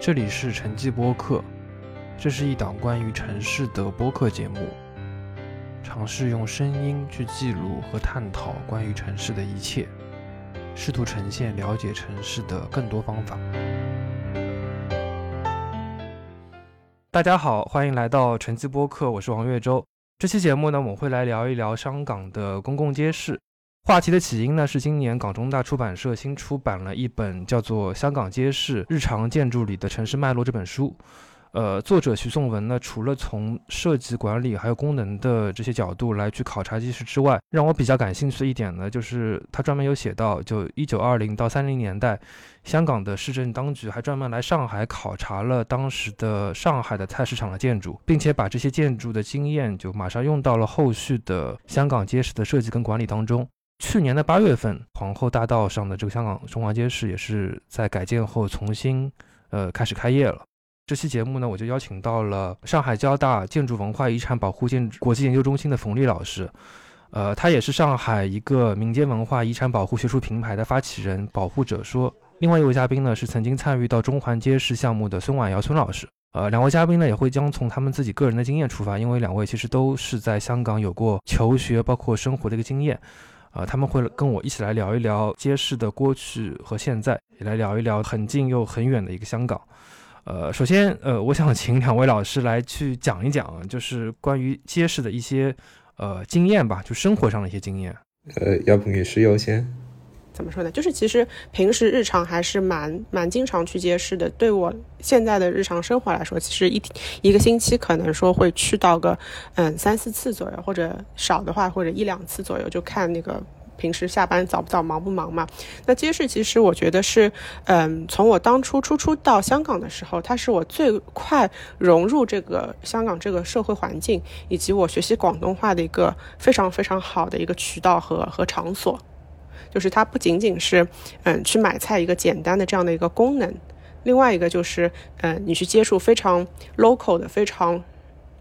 这里是城际播客，这是一档关于城市的播客节目，尝试用声音去记录和探讨关于城市的一切，试图呈现了解城市的更多方法。大家好，欢迎来到城际播客，我是王岳洲。这期节目呢，我们会来聊一聊香港的公共街市。话题的起因呢，是今年港中大出版社新出版了一本叫做《香港街市日常建筑里的城市脉络》这本书。呃，作者徐颂文呢，除了从设计、管理还有功能的这些角度来去考察街市之外，让我比较感兴趣的一点呢，就是他专门有写到，就一九二零到三零年代，香港的市政当局还专门来上海考察了当时的上海的菜市场的建筑，并且把这些建筑的经验就马上用到了后续的香港街市的设计跟管理当中。去年的八月份，皇后大道上的这个香港中华街市也是在改建后重新呃开始开业了。这期节目呢，我就邀请到了上海交大建筑文化遗产保护建国际研究中心的冯丽老师，呃，他也是上海一个民间文化遗产保护学术平台的发起人，保护者说。另外一位嘉宾呢，是曾经参与到中环街市项目的孙婉瑶孙老师。呃，两位嘉宾呢也会将从他们自己个人的经验出发，因为两位其实都是在香港有过求学包括生活的一个经验。呃，他们会跟我一起来聊一聊街市的过去和现在，也来聊一聊很近又很远的一个香港。呃，首先，呃，我想请两位老师来去讲一讲，就是关于街市的一些呃经验吧，就生活上的一些经验。呃，要不女士优先。怎么说呢？就是其实平时日常还是蛮蛮经常去街市的。对我现在的日常生活来说，其实一一个星期可能说会去到个嗯三四次左右，或者少的话或者一两次左右，就看那个平时下班早不早、忙不忙嘛。那街市其实我觉得是嗯，从我当初初初到香港的时候，它是我最快融入这个香港这个社会环境，以及我学习广东话的一个非常非常好的一个渠道和和场所。就是它不仅仅是，嗯，去买菜一个简单的这样的一个功能，另外一个就是，嗯，你去接触非常 local 的、非常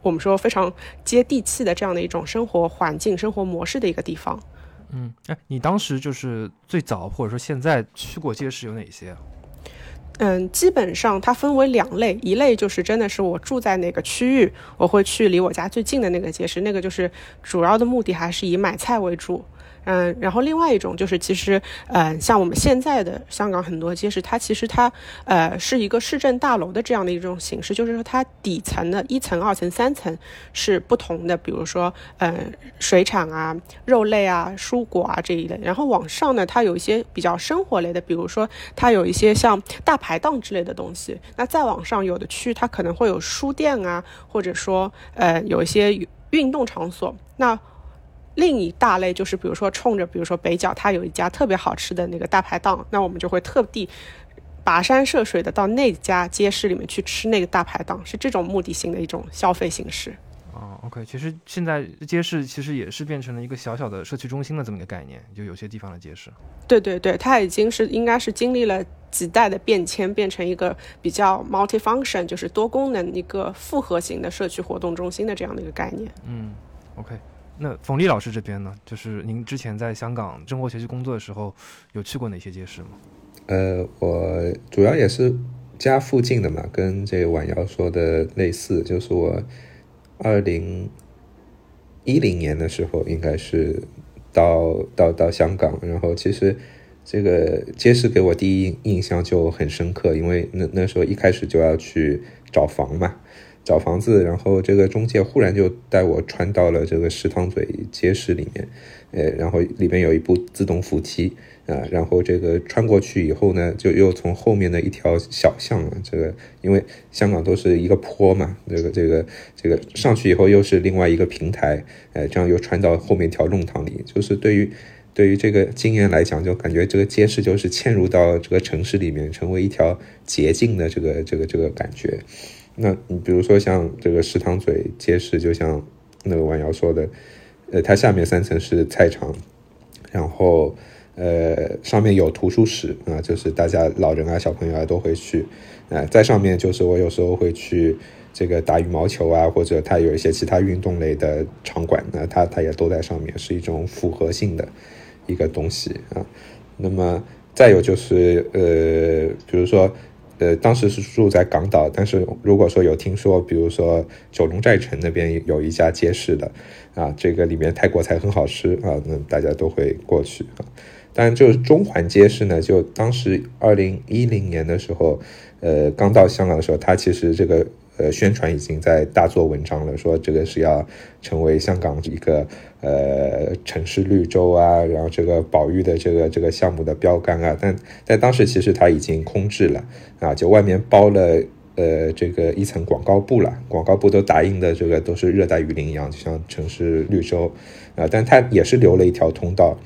我们说非常接地气的这样的一种生活环境、生活模式的一个地方。嗯，哎，你当时就是最早或者说现在去过街市有哪些？嗯，基本上它分为两类，一类就是真的是我住在哪个区域，我会去离我家最近的那个街市，那个就是主要的目的还是以买菜为主。嗯，然后另外一种就是，其实，呃，像我们现在的香港很多街市，它其实它，呃，是一个市政大楼的这样的一种形式，就是说它底层的一层、二层、三层是不同的，比如说，嗯，水产啊、肉类啊、蔬果啊这一类，然后往上呢，它有一些比较生活类的，比如说它有一些像大排档之类的东西，那再往上有的区它可能会有书店啊，或者说，呃，有一些运动场所，那。另一大类就是，比如说冲着，比如说北角，它有一家特别好吃的那个大排档，那我们就会特地跋山涉水的到那家街市里面去吃那个大排档，是这种目的性的一种消费形式。哦，OK，其实现在街市其实也是变成了一个小小的社区中心的这么一个概念，就有些地方的街市。对对对，它已经是应该是经历了几代的变迁，变成一个比较 multi-function，就是多功能一个复合型的社区活动中心的这样的一个概念。嗯，OK。那冯丽老师这边呢？就是您之前在香港生活、学习、工作的时候，有去过哪些街市吗？呃，我主要也是家附近的嘛，跟这婉瑶说的类似，就是我二零一零年的时候，应该是到到到香港，然后其实这个街市给我第一印象就很深刻，因为那那时候一开始就要去找房嘛。找房子，然后这个中介忽然就带我穿到了这个石塘嘴街市里面，呃，然后里面有一部自动扶梯啊，然后这个穿过去以后呢，就又从后面的一条小巷啊，这个因为香港都是一个坡嘛，这个这个这个上去以后又是另外一个平台，呃，这样又穿到后面一条弄堂里，就是对于对于这个经验来讲，就感觉这个街市就是嵌入到这个城市里面，成为一条捷径的这个这个这个感觉。那你比如说像这个石塘嘴街市，就像那个婉瑶说的，呃，它下面三层是菜场，然后呃上面有图书室啊，就是大家老人啊、小朋友啊都会去，呃，在上面就是我有时候会去这个打羽毛球啊，或者它有一些其他运动类的场馆那，它它也都在上面，是一种复合性的一个东西啊。那么再有就是呃，比如说。呃，当时是住在港岛，但是如果说有听说，比如说九龙寨城那边有一家街市的，啊，这个里面泰国菜很好吃啊，那大家都会过去啊。但就是中环街市呢，就当时二零一零年的时候，呃，刚到香港的时候，它其实这个。呃，宣传已经在大做文章了，说这个是要成为香港一个呃城市绿洲啊，然后这个保育的这个这个项目的标杆啊，但但当时其实它已经空置了啊，就外面包了呃这个一层广告布了，广告布都打印的这个都是热带雨林一样，就像城市绿洲啊，但它也是留了一条通道，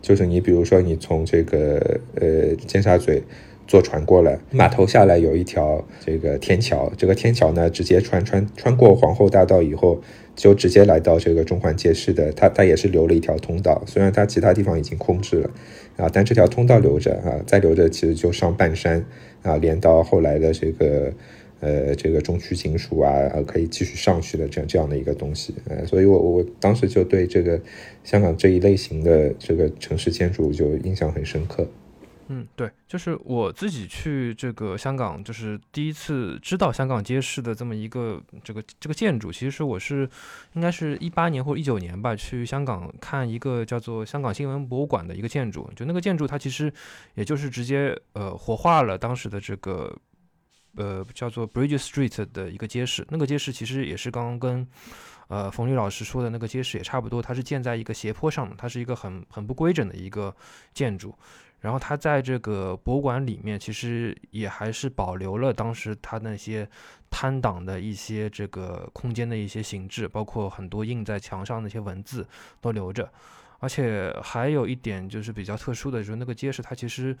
就是你比如说你从这个呃尖沙咀。坐船过来，码头下来有一条这个天桥，这个天桥呢，直接穿穿穿过皇后大道以后，就直接来到这个中环街市的。它它也是留了一条通道，虽然它其他地方已经空置了啊，但这条通道留着啊，再留着其实就上半山啊，连到后来的这个呃这个中区警署啊，可以继续上去的这样这样的一个东西。呃，所以我我当时就对这个香港这一类型的这个城市建筑就印象很深刻。嗯，对，就是我自己去这个香港，就是第一次知道香港街市的这么一个这个这个建筑。其实我是应该是一八年或者一九年吧，去香港看一个叫做香港新闻博物馆的一个建筑。就那个建筑，它其实也就是直接呃活化了当时的这个呃叫做 Bridge Street 的一个街市。那个街市其实也是刚刚跟呃冯律老师说的那个街市也差不多，它是建在一个斜坡上的，它是一个很很不规整的一个建筑。然后它在这个博物馆里面，其实也还是保留了当时它那些摊档的一些这个空间的一些形制，包括很多印在墙上那些文字都留着。而且还有一点就是比较特殊的，就是那个街市它其实，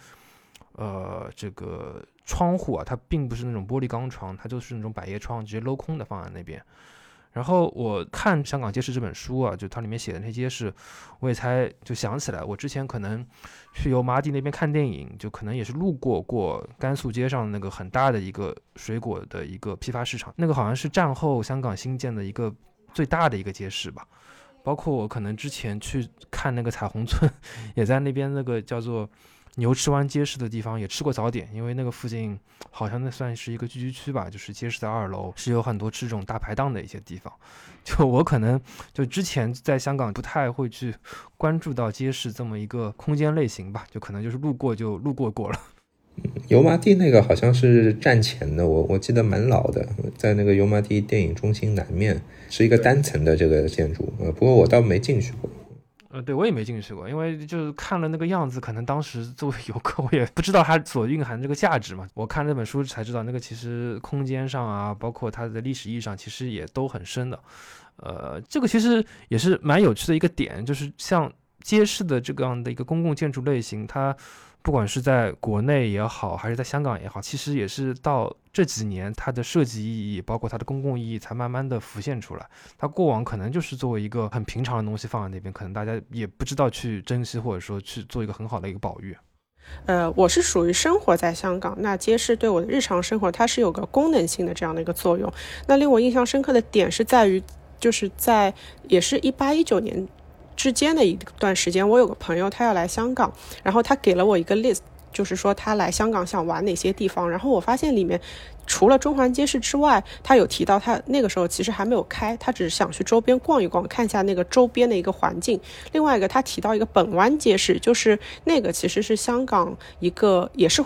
呃，这个窗户啊，它并不是那种玻璃钢窗，它就是那种百叶窗，直接镂空的放在那边。然后我看《香港街市》这本书啊，就它里面写的那些街市，我也才就想起来，我之前可能去油麻地那边看电影，就可能也是路过过甘肃街上那个很大的一个水果的一个批发市场，那个好像是战后香港新建的一个最大的一个街市吧。包括我可能之前去看那个彩虹村，也在那边那个叫做。牛池湾街市的地方也吃过早点，因为那个附近好像那算是一个聚居区吧，就是街市的二楼是有很多吃这种大排档的一些地方。就我可能就之前在香港不太会去关注到街市这么一个空间类型吧，就可能就是路过就路过过了。油麻地那个好像是站前的，我我记得蛮老的，在那个油麻地电影中心南面是一个单层的这个建筑，呃，不过我倒没进去过。呃，对我也没进去过，因为就是看了那个样子，可能当时作为游客，我也不知道它所蕴含这个价值嘛。我看那本书才知道，那个其实空间上啊，包括它的历史意义上，其实也都很深的。呃，这个其实也是蛮有趣的一个点，就是像街市的这样的一个公共建筑类型，它。不管是在国内也好，还是在香港也好，其实也是到这几年，它的设计意义，包括它的公共意义，才慢慢的浮现出来。它过往可能就是作为一个很平常的东西放在那边，可能大家也不知道去珍惜，或者说去做一个很好的一个保育。呃，我是属于生活在香港，那街市对我的日常生活，它是有个功能性的这样的一个作用。那令我印象深刻的点是在于，就是在也是一八一九年。之间的一段时间，我有个朋友，他要来香港，然后他给了我一个 list，就是说他来香港想玩哪些地方。然后我发现里面除了中环街市之外，他有提到他那个时候其实还没有开，他只是想去周边逛一逛，看一下那个周边的一个环境。另外一个，他提到一个本湾街市，就是那个其实是香港一个也是。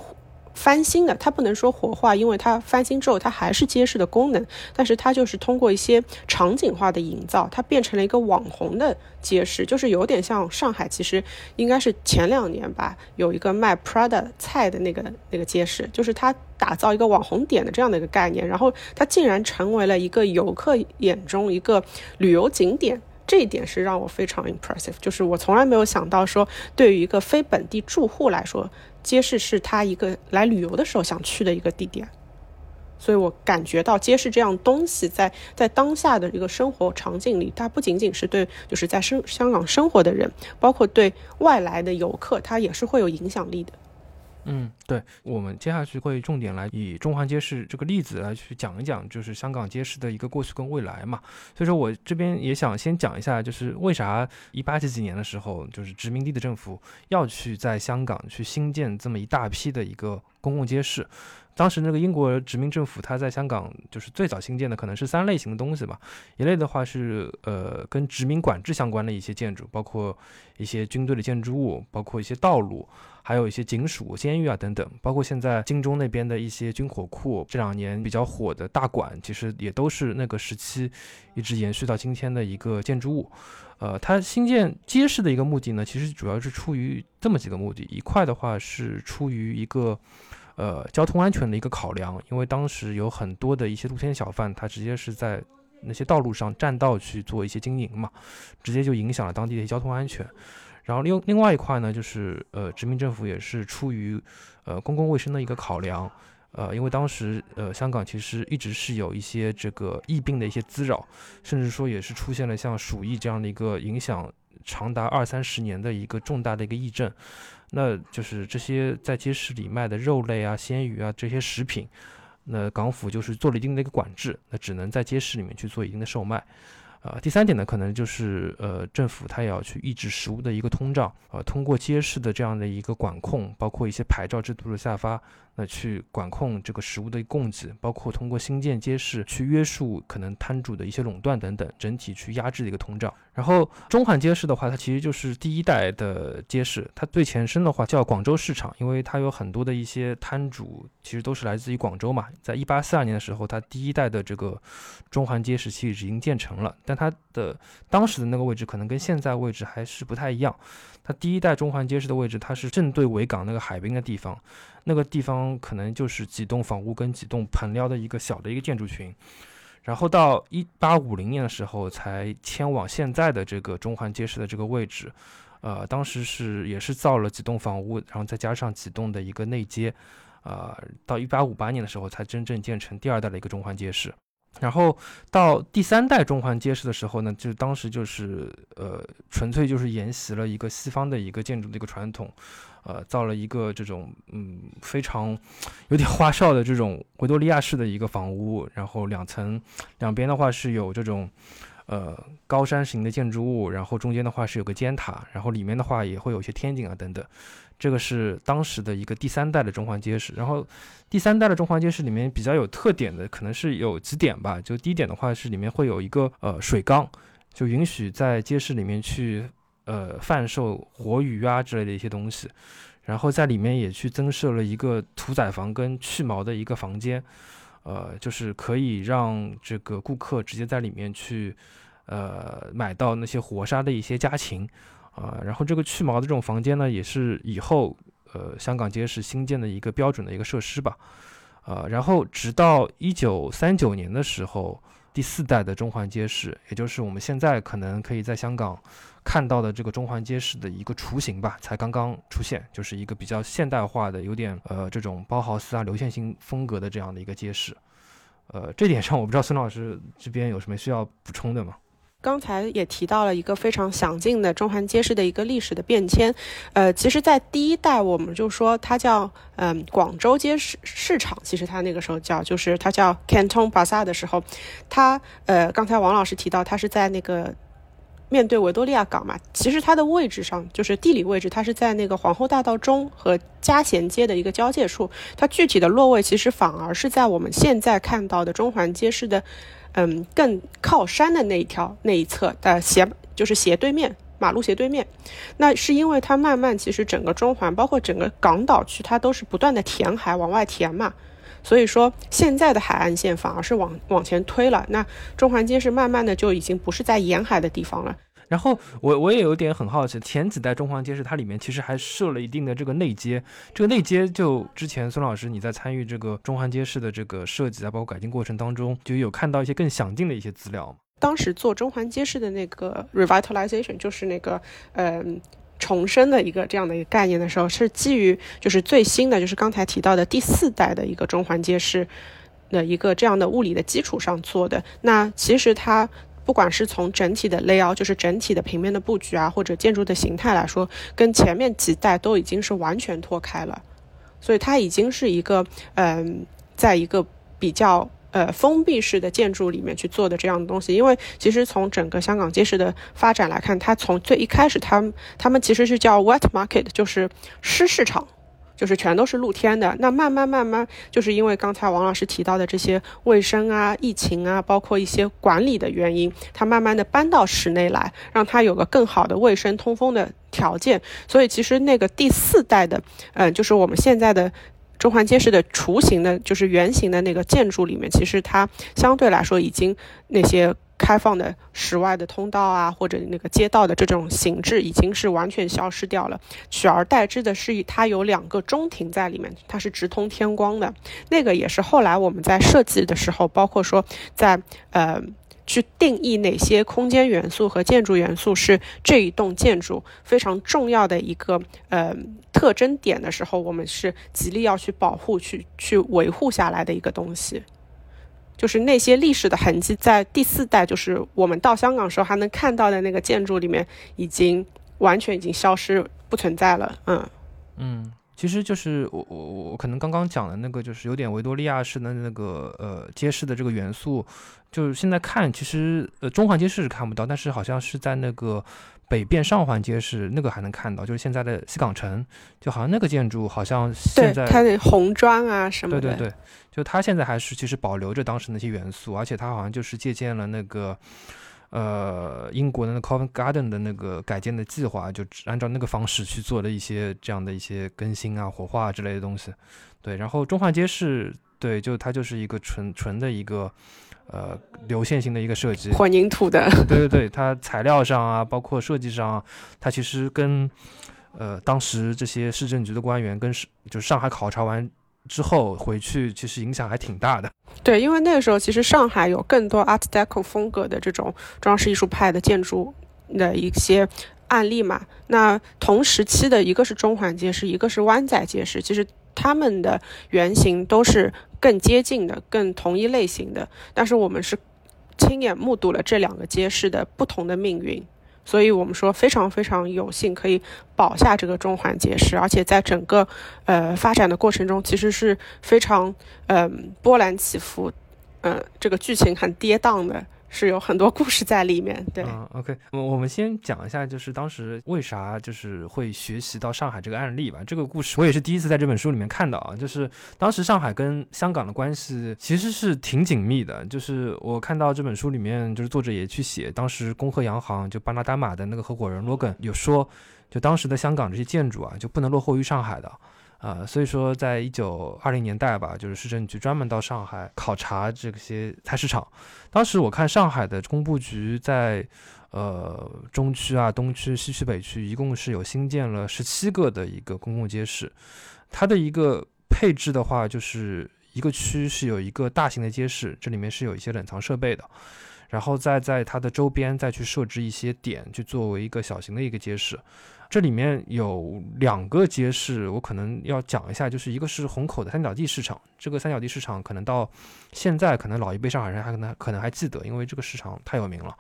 翻新的，它不能说活化，因为它翻新之后它还是街市的功能，但是它就是通过一些场景化的营造，它变成了一个网红的街市，就是有点像上海，其实应该是前两年吧，有一个卖 Prada 菜的那个那个街市，就是它打造一个网红点的这样的一个概念，然后它竟然成为了一个游客眼中一个旅游景点，这一点是让我非常 impressive，就是我从来没有想到说，对于一个非本地住户来说。街市是他一个来旅游的时候想去的一个地点，所以我感觉到街市这样东西在在当下的一个生活场景里，它不仅仅是对就是在生香港生活的人，包括对外来的游客，它也是会有影响力的。嗯，对我们接下去会重点来以中环街市这个例子来去讲一讲，就是香港街市的一个过去跟未来嘛。所以说我这边也想先讲一下，就是为啥一八几几年的时候，就是殖民地的政府要去在香港去新建这么一大批的一个公共街市。当时那个英国殖民政府，它在香港就是最早新建的，可能是三类型的东西吧。一类的话是呃跟殖民管制相关的一些建筑，包括一些军队的建筑物，包括一些道路，还有一些警署、监狱啊等等。包括现在金钟那边的一些军火库，这两年比较火的大馆，其实也都是那个时期一直延续到今天的一个建筑物。呃，它新建街市的一个目的呢，其实主要是出于这么几个目的。一块的话是出于一个。呃，交通安全的一个考量，因为当时有很多的一些露天小贩，他直接是在那些道路上占道去做一些经营嘛，直接就影响了当地的交通安全。然后另另外一块呢，就是呃，殖民政府也是出于呃公共卫生的一个考量，呃，因为当时呃香港其实一直是有一些这个疫病的一些滋扰，甚至说也是出现了像鼠疫这样的一个影响长达二三十年的一个重大的一个疫症。那就是这些在街市里卖的肉类啊、鲜鱼啊这些食品，那港府就是做了一定的一个管制，那只能在街市里面去做一定的售卖。啊，第三点呢，可能就是呃，政府它也要去抑制食物的一个通胀，呃，通过街市的这样的一个管控，包括一些牌照制度的下发。那去管控这个食物的供给，包括通过新建街市去约束可能摊主的一些垄断等等，整体去压制的一个通胀。然后中环街市的话，它其实就是第一代的街市，它最前身的话叫广州市场，因为它有很多的一些摊主其实都是来自于广州嘛。在一八四二年的时候，它第一代的这个中环街市其实已经建成了，但它的当时的那个位置可能跟现在位置还是不太一样。它第一代中环街市的位置，它是正对维港那个海滨的地方。那个地方可能就是几栋房屋跟几栋棚撩的一个小的一个建筑群，然后到一八五零年的时候才迁往现在的这个中环街市的这个位置，呃，当时是也是造了几栋房屋，然后再加上几栋的一个内街，呃，到一八五八年的时候才真正建成第二代的一个中环街市。然后到第三代中环街市的时候呢，就是当时就是呃，纯粹就是沿袭了一个西方的一个建筑的一个传统，呃，造了一个这种嗯非常有点花哨的这种维多利亚式的一个房屋，然后两层，两边的话是有这种呃高山型的建筑物，然后中间的话是有个尖塔，然后里面的话也会有一些天井啊等等。这个是当时的一个第三代的中环街市，然后第三代的中环街市里面比较有特点的，可能是有几点吧。就第一点的话是里面会有一个呃水缸，就允许在街市里面去呃贩售活鱼啊之类的一些东西，然后在里面也去增设了一个屠宰房跟去毛的一个房间，呃，就是可以让这个顾客直接在里面去呃买到那些活杀的一些家禽。啊，然后这个去毛的这种房间呢，也是以后呃香港街市新建的一个标准的一个设施吧，呃，然后直到一九三九年的时候，第四代的中环街市，也就是我们现在可能可以在香港看到的这个中环街市的一个雏形吧，才刚刚出现，就是一个比较现代化的，有点呃这种包豪斯啊流线型风格的这样的一个街市，呃，这点上我不知道孙老师这边有什么需要补充的吗？刚才也提到了一个非常详尽的中环街市的一个历史的变迁，呃，其实，在第一代我们就说它叫嗯广州街市市场，其实它那个时候叫就是它叫 Canton b a z a 的时候，它呃刚才王老师提到它是在那个面对维多利亚港嘛，其实它的位置上就是地理位置，它是在那个皇后大道中和嘉贤街的一个交界处，它具体的落位其实反而是在我们现在看到的中环街市的。嗯，更靠山的那一条那一侧的斜就是斜对面马路斜对面，那是因为它慢慢其实整个中环包括整个港岛区它都是不断的填海往外填嘛，所以说现在的海岸线反而是往往前推了，那中环街是慢慢的就已经不是在沿海的地方了。然后我我也有点很好奇，前几代中环街市它里面其实还设了一定的这个内街，这个内街就之前孙老师你在参与这个中环街市的这个设计啊，包括改进过程当中，就有看到一些更详尽的一些资料。当时做中环街市的那个 revitalization，就是那个嗯重生的一个这样的一个概念的时候，是基于就是最新的就是刚才提到的第四代的一个中环街市的一个这样的物理的基础上做的。那其实它。不管是从整体的 layout，就是整体的平面的布局啊，或者建筑的形态来说，跟前面几代都已经是完全脱开了。所以它已经是一个嗯，在一个比较。呃，封闭式的建筑里面去做的这样的东西，因为其实从整个香港街市的发展来看，它从最一开始，他们他们其实是叫 wet market，就是湿市场，就是全都是露天的。那慢慢慢慢，就是因为刚才王老师提到的这些卫生啊、疫情啊，包括一些管理的原因，它慢慢的搬到室内来，让它有个更好的卫生通风的条件。所以其实那个第四代的，嗯，就是我们现在的。中环街市的雏形的，就是圆形的那个建筑里面，其实它相对来说已经那些开放的室外的通道啊，或者那个街道的这种形制已经是完全消失掉了，取而代之的是它有两个中庭在里面，它是直通天光的。那个也是后来我们在设计的时候，包括说在呃。去定义哪些空间元素和建筑元素是这一栋建筑非常重要的一个呃特征点的时候，我们是极力要去保护、去去维护下来的一个东西。就是那些历史的痕迹，在第四代，就是我们到香港时候还能看到的那个建筑里面，已经完全已经消失不存在了。嗯嗯。其实就是我我我可能刚刚讲的那个，就是有点维多利亚式的那个呃街市的这个元素，就是现在看其实呃中环街市是看不到，但是好像是在那个北边上环街市那个还能看到，就是现在的西港城，就好像那个建筑好像现在它的红砖啊什么的，对对对，就它现在还是其实保留着当时那些元素，而且它好像就是借鉴了那个。呃，英国的那 Covent Garden 的那个改建的计划，就按照那个方式去做的一些这样的一些更新啊、活化之类的东西。对，然后中环街市，对，就它就是一个纯纯的一个呃流线型的一个设计，混凝土的。对对对，它材料上啊，包括设计上，它其实跟呃当时这些市政局的官员跟是就是上海考察完。之后回去，其实影响还挺大的。对，因为那个时候其实上海有更多 Art Deco 风格的这种装饰艺术派的建筑的一些案例嘛。那同时期的一个是中环街市，一个是湾仔街市，其实他们的原型都是更接近的、更同一类型的。但是我们是亲眼目睹了这两个街市的不同的命运。所以我们说非常非常有幸可以保下这个中环街市，而且在整个呃发展的过程中，其实是非常嗯波澜起伏，嗯这个剧情很跌宕的。是有很多故事在里面，对。嗯，OK，我我们先讲一下，就是当时为啥就是会学习到上海这个案例吧。这个故事我也是第一次在这本书里面看到啊，就是当时上海跟香港的关系其实是挺紧密的。就是我看到这本书里面，就是作者也去写，当时公和洋行就巴拿丹马的那个合伙人罗根有说，就当时的香港这些建筑啊，就不能落后于上海的。啊，所以说，在一九二零年代吧，就是市政局专门到上海考察这些菜市场。当时我看上海的工部局在，呃，中区啊、东区、西区、北区，一共是有新建了十七个的一个公共街市。它的一个配置的话，就是一个区是有一个大型的街市，这里面是有一些冷藏设备的，然后再在它的周边再去设置一些点，去作为一个小型的一个街市。这里面有两个街市，我可能要讲一下，就是一个是虹口的三角地市场。这个三角地市场可能到现在，可能老一辈上海人还可能可能还记得，因为这个市场太有名了，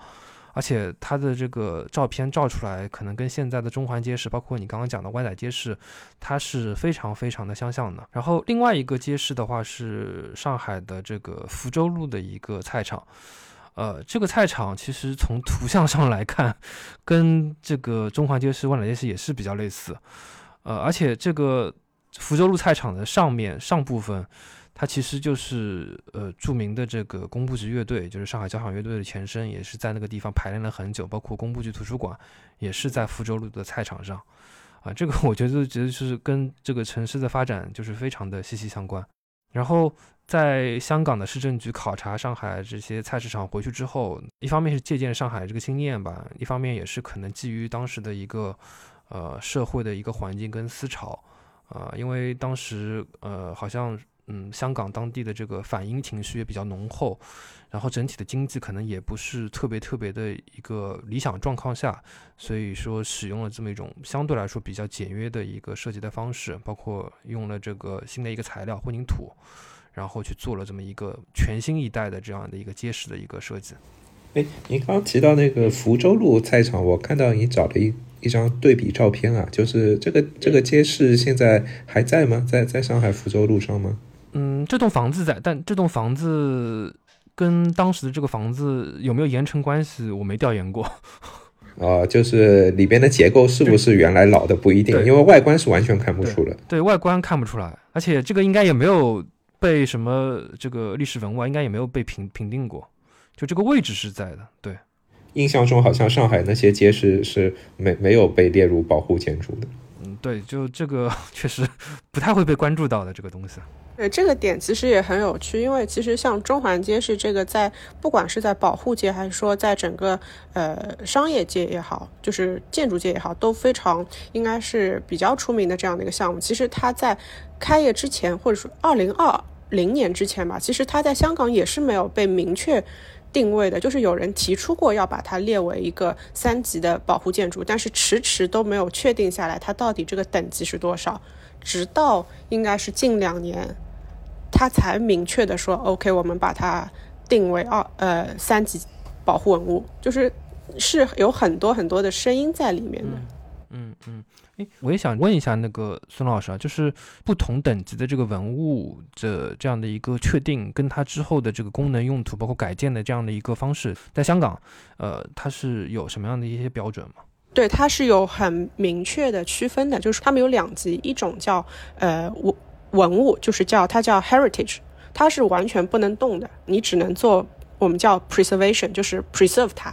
而且它的这个照片照出来，可能跟现在的中环街市，包括你刚刚讲的湾仔街市，它是非常非常的相像的。然后另外一个街市的话，是上海的这个福州路的一个菜场。呃，这个菜场其实从图像上来看，跟这个中环街市、万达街市也是比较类似。呃，而且这个福州路菜场的上面上部分，它其实就是呃著名的这个工部局乐队，就是上海交响乐队的前身，也是在那个地方排练了很久。包括工部局图书馆也是在福州路的菜场上。啊，这个我觉得觉得是跟这个城市的发展就是非常的息息相关。然后。在香港的市政局考察上海这些菜市场回去之后，一方面是借鉴上海这个经验吧，一方面也是可能基于当时的一个呃社会的一个环境跟思潮啊，因为当时呃好像嗯香港当地的这个反英情绪也比较浓厚，然后整体的经济可能也不是特别特别的一个理想状况下，所以说使用了这么一种相对来说比较简约的一个设计的方式，包括用了这个新的一个材料混凝土。然后去做了这么一个全新一代的这样的一个结实的一个设计。哎，您刚刚提到那个福州路菜场，我看到你找了一一张对比照片啊，就是这个这个街市现在还在吗？在在上海福州路上吗？嗯，这栋房子在，但这栋房子跟当时的这个房子有没有严成关系，我没调研过。哦，就是里边的结构是不是原来老的不一定，因为外观是完全看不出来。对外观看不出来，而且这个应该也没有被什么这个历史文物，应该也没有被评评定过。就这个位置是在的，对。印象中好像上海那些街市是没没有被列入保护建筑的。嗯，对，就这个 确实不太会被关注到的这个东西。对这个点其实也很有趣，因为其实像中环街是这个，在不管是在保护界还是说在整个呃商业界也好，就是建筑界也好，都非常应该是比较出名的这样的一个项目。其实它在开业之前，或者说二零二零年之前吧，其实它在香港也是没有被明确定位的，就是有人提出过要把它列为一个三级的保护建筑，但是迟迟都没有确定下来它到底这个等级是多少，直到应该是近两年。他才明确的说，OK，我们把它定为二呃三级保护文物，就是是有很多很多的声音在里面的。哎，我也想问一下那个孙老师啊，就是不同等级的这个文物的这样的一个确定，跟它之后的这个功能用途，包括改建的这样的一个方式，在香港，呃，它是有什么样的一些标准吗？对，它是有很明确的区分的，就是他们有两级，一种叫呃文。文物就是叫它叫 heritage，它是完全不能动的，你只能做我们叫 preservation，就是 preserve 它。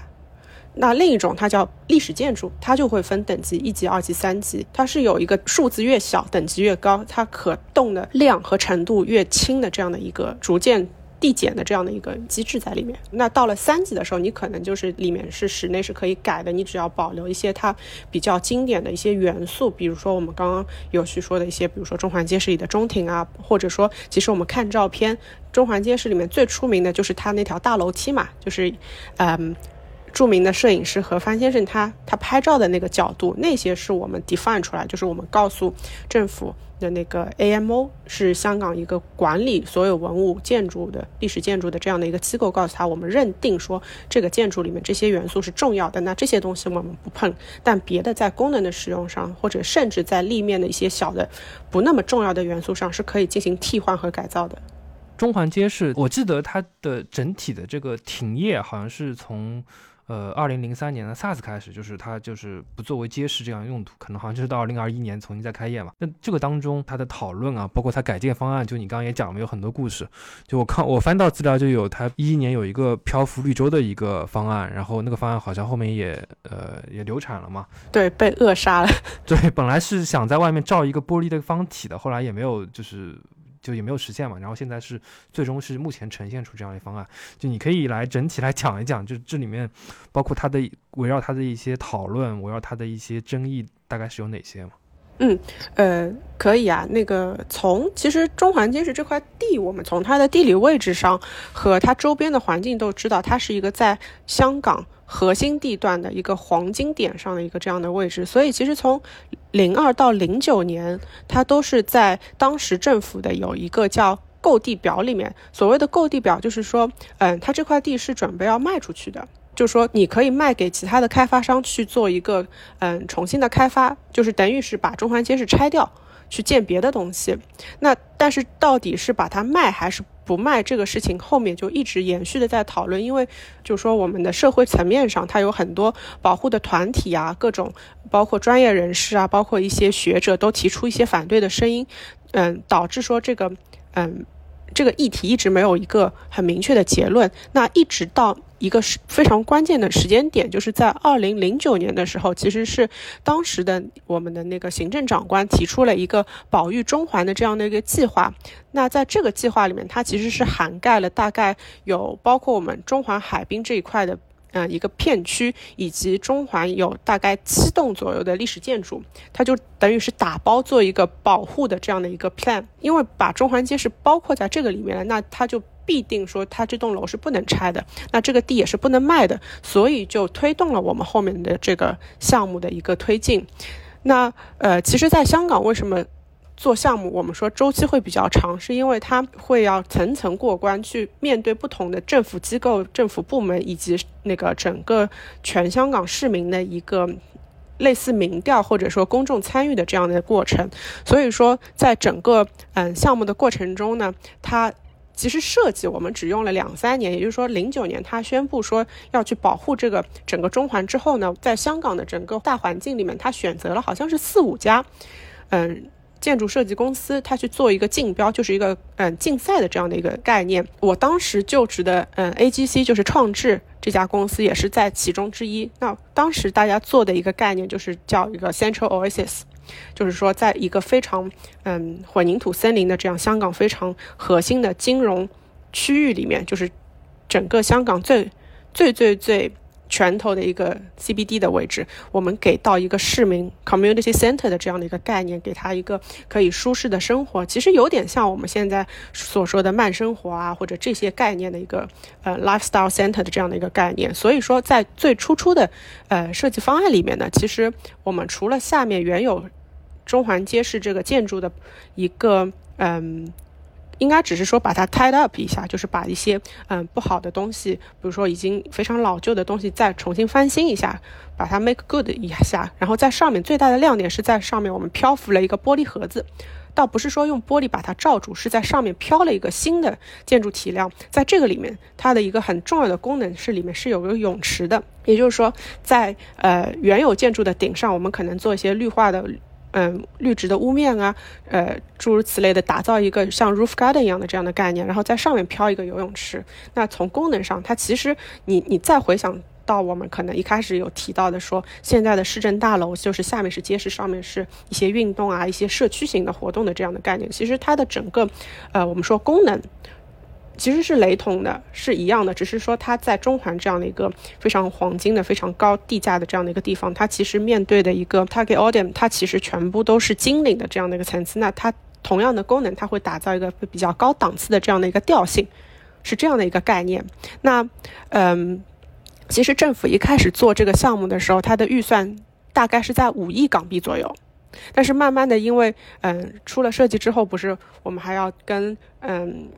那另一种它叫历史建筑，它就会分等级，一级、二级、三级，它是有一个数字越小，等级越高，它可动的量和程度越轻的这样的一个逐渐。递减的这样的一个机制在里面。那到了三级的时候，你可能就是里面是室内是可以改的，你只要保留一些它比较经典的一些元素，比如说我们刚刚有去说的一些，比如说中环街市里的中庭啊，或者说其实我们看照片，中环街市里面最出名的就是它那条大楼梯嘛，就是嗯。著名的摄影师何帆先生，他他拍照的那个角度，那些是我们 define 出来，就是我们告诉政府的那个 AMO 是香港一个管理所有文物建筑的历史建筑的这样的一个机构，告诉他我们认定说这个建筑里面这些元素是重要的，那这些东西我们不碰，但别的在功能的使用上，或者甚至在立面的一些小的不那么重要的元素上，是可以进行替换和改造的。中环街市，我记得它的整体的这个停业好像是从。呃，二零零三年的 SARS 开始，就是它就是不作为街市这样用途，可能好像就是到二零二一年重新再开业嘛。那这个当中它的讨论啊，包括它改建方案，就你刚刚也讲了，有很多故事。就我看我翻到资料，就有它一一年有一个漂浮绿洲的一个方案，然后那个方案好像后面也呃也流产了嘛。对，被扼杀了。对，本来是想在外面造一个玻璃的方体的，后来也没有就是。就也没有实现嘛，然后现在是最终是目前呈现出这样的方案，就你可以来整体来讲一讲，就这里面包括它的围绕它的一些讨论，围绕它的一些争议，大概是有哪些嘛？嗯，呃，可以啊。那个从其实中环街是这块地，我们从它的地理位置上和它周边的环境都知道，它是一个在香港。核心地段的一个黄金点上的一个这样的位置，所以其实从零二到零九年，它都是在当时政府的有一个叫购地表里面。所谓的购地表，就是说，嗯，它这块地是准备要卖出去的，就说你可以卖给其他的开发商去做一个嗯重新的开发，就是等于是把中环街市拆掉去建别的东西。那但是到底是把它卖还是？不卖这个事情后面就一直延续的在讨论，因为就是说我们的社会层面上，它有很多保护的团体啊，各种包括专业人士啊，包括一些学者都提出一些反对的声音，嗯，导致说这个嗯这个议题一直没有一个很明确的结论。那一直到一个是非常关键的时间点，就是在二零零九年的时候，其实是当时的我们的那个行政长官提出了一个保育中环的这样的一个计划。那在这个计划里面，它其实是涵盖了大概有包括我们中环海滨这一块的，嗯，一个片区，以及中环有大概七栋左右的历史建筑，它就等于是打包做一个保护的这样的一个 plan。因为把中环街是包括在这个里面了，那它就必定说它这栋楼是不能拆的，那这个地也是不能卖的，所以就推动了我们后面的这个项目的一个推进。那呃，其实，在香港为什么？做项目，我们说周期会比较长，是因为它会要层层过关，去面对不同的政府机构、政府部门以及那个整个全香港市民的一个类似民调或者说公众参与的这样的过程。所以说，在整个嗯项目的过程中呢，它其实设计我们只用了两三年，也就是说，零九年他宣布说要去保护这个整个中环之后呢，在香港的整个大环境里面，他选择了好像是四五家，嗯。建筑设计公司，他去做一个竞标，就是一个嗯竞赛的这样的一个概念。我当时就职的嗯 A G C 就是创智这家公司也是在其中之一。那当时大家做的一个概念就是叫一个 Central Oasis，就是说在一个非常嗯混凝土森林的这样香港非常核心的金融区域里面，就是整个香港最最最最。拳头的一个 CBD 的位置，我们给到一个市民 community center 的这样的一个概念，给他一个可以舒适的生活，其实有点像我们现在所说的慢生活啊，或者这些概念的一个呃 lifestyle center 的这样的一个概念。所以说，在最初初的呃设计方案里面呢，其实我们除了下面原有中环街市这个建筑的一个嗯。应该只是说把它 tied up 一下，就是把一些嗯不好的东西，比如说已经非常老旧的东西再重新翻新一下，把它 make good 一下。然后在上面最大的亮点是在上面我们漂浮了一个玻璃盒子，倒不是说用玻璃把它罩住，是在上面漂了一个新的建筑体量。在这个里面，它的一个很重要的功能是里面是有个泳池的，也就是说在呃原有建筑的顶上，我们可能做一些绿化的。嗯，绿植的屋面啊，呃，诸如此类的，打造一个像 roof garden 一样的这样的概念，然后在上面飘一个游泳池。那从功能上，它其实你你再回想到我们可能一开始有提到的，说现在的市政大楼就是下面是街市，上面是一些运动啊、一些社区型的活动的这样的概念。其实它的整个，呃，我们说功能。其实是雷同的，是一样的，只是说它在中环这样的一个非常黄金的、非常高地价的这样的一个地方，它其实面对的一个 target audience，它其实全部都是金领的这样的一个层次。那它同样的功能，它会打造一个比较高档次的这样的一个调性，是这样的一个概念。那，嗯，其实政府一开始做这个项目的时候，它的预算大概是在五亿港币左右，但是慢慢的，因为嗯出了设计之后，不是我们还要跟嗯。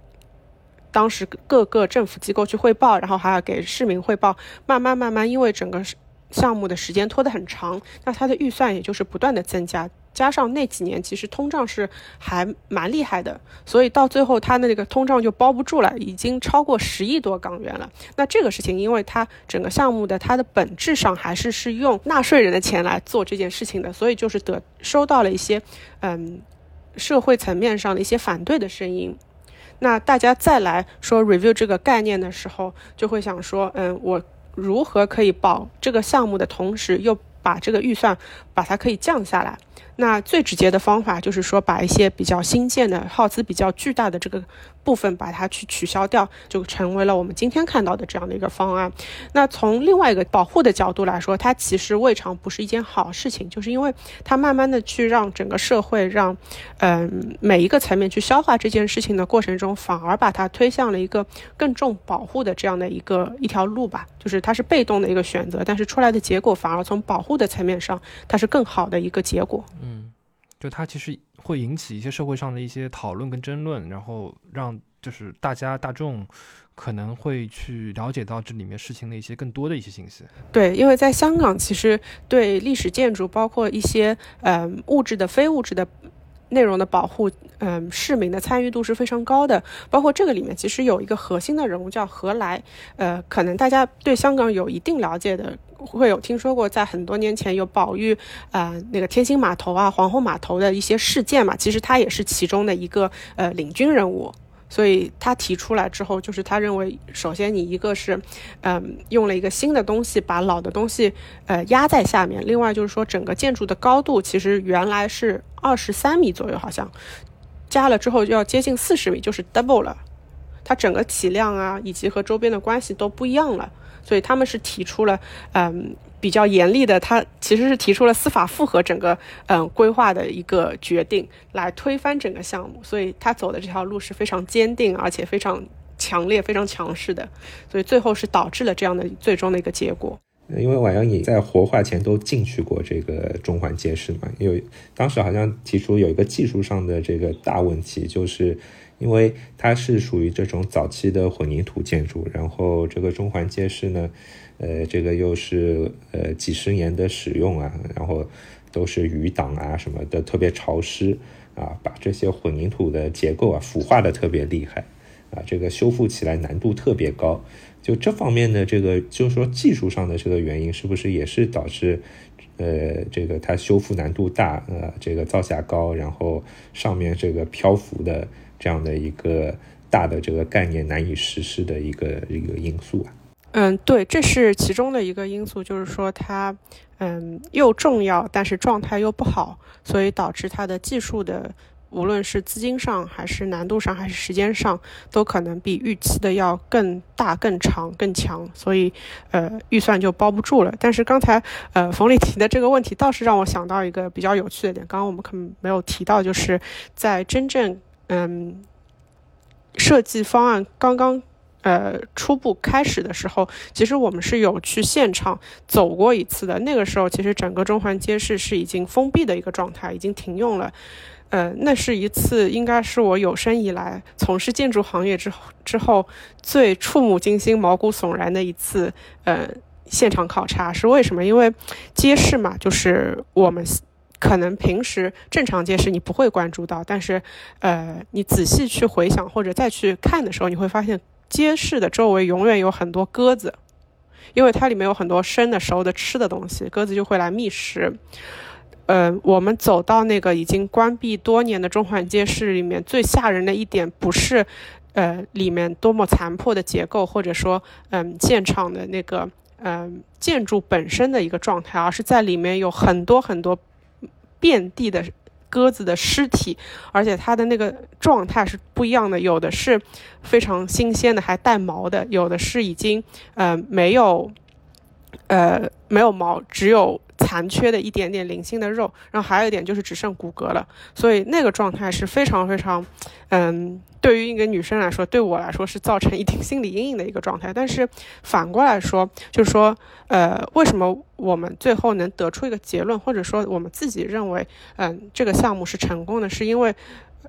当时各个政府机构去汇报，然后还要给市民汇报。慢慢慢慢，因为整个项目的时间拖得很长，那它的预算也就是不断的增加。加上那几年其实通胀是还蛮厉害的，所以到最后它的那个通胀就包不住了，已经超过十亿多港元了。那这个事情，因为它整个项目的它的本质上还是是用纳税人的钱来做这件事情的，所以就是得收到了一些嗯社会层面上的一些反对的声音。那大家再来说 review 这个概念的时候，就会想说，嗯，我如何可以保这个项目的同时，又把这个预算把它可以降下来？那最直接的方法就是说，把一些比较新建的、耗资比较巨大的这个。部分把它去取消掉，就成为了我们今天看到的这样的一个方案。那从另外一个保护的角度来说，它其实未尝不是一件好事情，就是因为它慢慢的去让整个社会，让嗯每一个层面去消化这件事情的过程中，反而把它推向了一个更重保护的这样的一个一条路吧。就是它是被动的一个选择，但是出来的结果反而从保护的层面上，它是更好的一个结果。嗯，就它其实。会引起一些社会上的一些讨论跟争论，然后让就是大家大众可能会去了解到这里面事情的一些更多的一些信息。对，因为在香港，其实对历史建筑，包括一些呃物质的、非物质的。内容的保护，嗯，市民的参与度是非常高的。包括这个里面，其实有一个核心的人物叫何来，呃，可能大家对香港有一定了解的，会有听说过，在很多年前有保育，呃，那个天星码头啊、皇后码头的一些事件嘛，其实他也是其中的一个呃领军人物。所以他提出来之后，就是他认为，首先你一个是，嗯，用了一个新的东西把老的东西，呃，压在下面。另外就是说，整个建筑的高度其实原来是二十三米左右，好像加了之后就要接近四十米，就是 double 了。它整个体量啊，以及和周边的关系都不一样了。所以他们是提出了，嗯。比较严厉的，他其实是提出了司法复核整个嗯规划的一个决定，来推翻整个项目，所以他走的这条路是非常坚定，而且非常强烈、非常强势的，所以最后是导致了这样的最终的一个结果。因为婉瑶你在活化前都进去过这个中环街市嘛，因为当时好像提出有一个技术上的这个大问题，就是因为它是属于这种早期的混凝土建筑，然后这个中环街市呢，呃，这个又是呃几十年的使用啊，然后都是雨挡啊什么的，特别潮湿啊，把这些混凝土的结构啊腐化的特别厉害啊，这个修复起来难度特别高。就这方面的这个，就是说技术上的这个原因，是不是也是导致，呃，这个它修复难度大，呃，这个造价高，然后上面这个漂浮的这样的一个大的这个概念难以实施的一个一个因素啊？嗯，对，这是其中的一个因素，就是说它，嗯，又重要，但是状态又不好，所以导致它的技术的。无论是资金上，还是难度上，还是时间上，都可能比预期的要更大、更长、更强，所以，呃，预算就包不住了。但是刚才，呃，冯丽提的这个问题倒是让我想到一个比较有趣的点，刚刚我们可能没有提到，就是在真正，嗯，设计方案刚刚，呃，初步开始的时候，其实我们是有去现场走过一次的。那个时候，其实整个中环街市是已经封闭的一个状态，已经停用了。呃，那是一次应该是我有生以来从事建筑行业之后之后最触目惊心、毛骨悚然的一次呃现场考察。是为什么？因为街市嘛，就是我们可能平时正常街市你不会关注到，但是呃，你仔细去回想或者再去看的时候，你会发现街市的周围永远有很多鸽子，因为它里面有很多生的、熟的、吃的东西，鸽子就会来觅食。呃，我们走到那个已经关闭多年的中环街市里面，最吓人的一点不是，呃，里面多么残破的结构，或者说，嗯，现场的那个，嗯，建筑本身的一个状态，而是在里面有很多很多遍地的鸽子的尸体，而且它的那个状态是不一样的，有的是非常新鲜的，还带毛的，有的是已经，呃，没有，呃，没有毛，只有。残缺的一点点零星的肉，然后还有一点就是只剩骨骼了，所以那个状态是非常非常，嗯，对于一个女生来说，对我来说是造成一定心理阴影的一个状态。但是反过来说，就是说，呃，为什么我们最后能得出一个结论，或者说我们自己认为，嗯，这个项目是成功的，是因为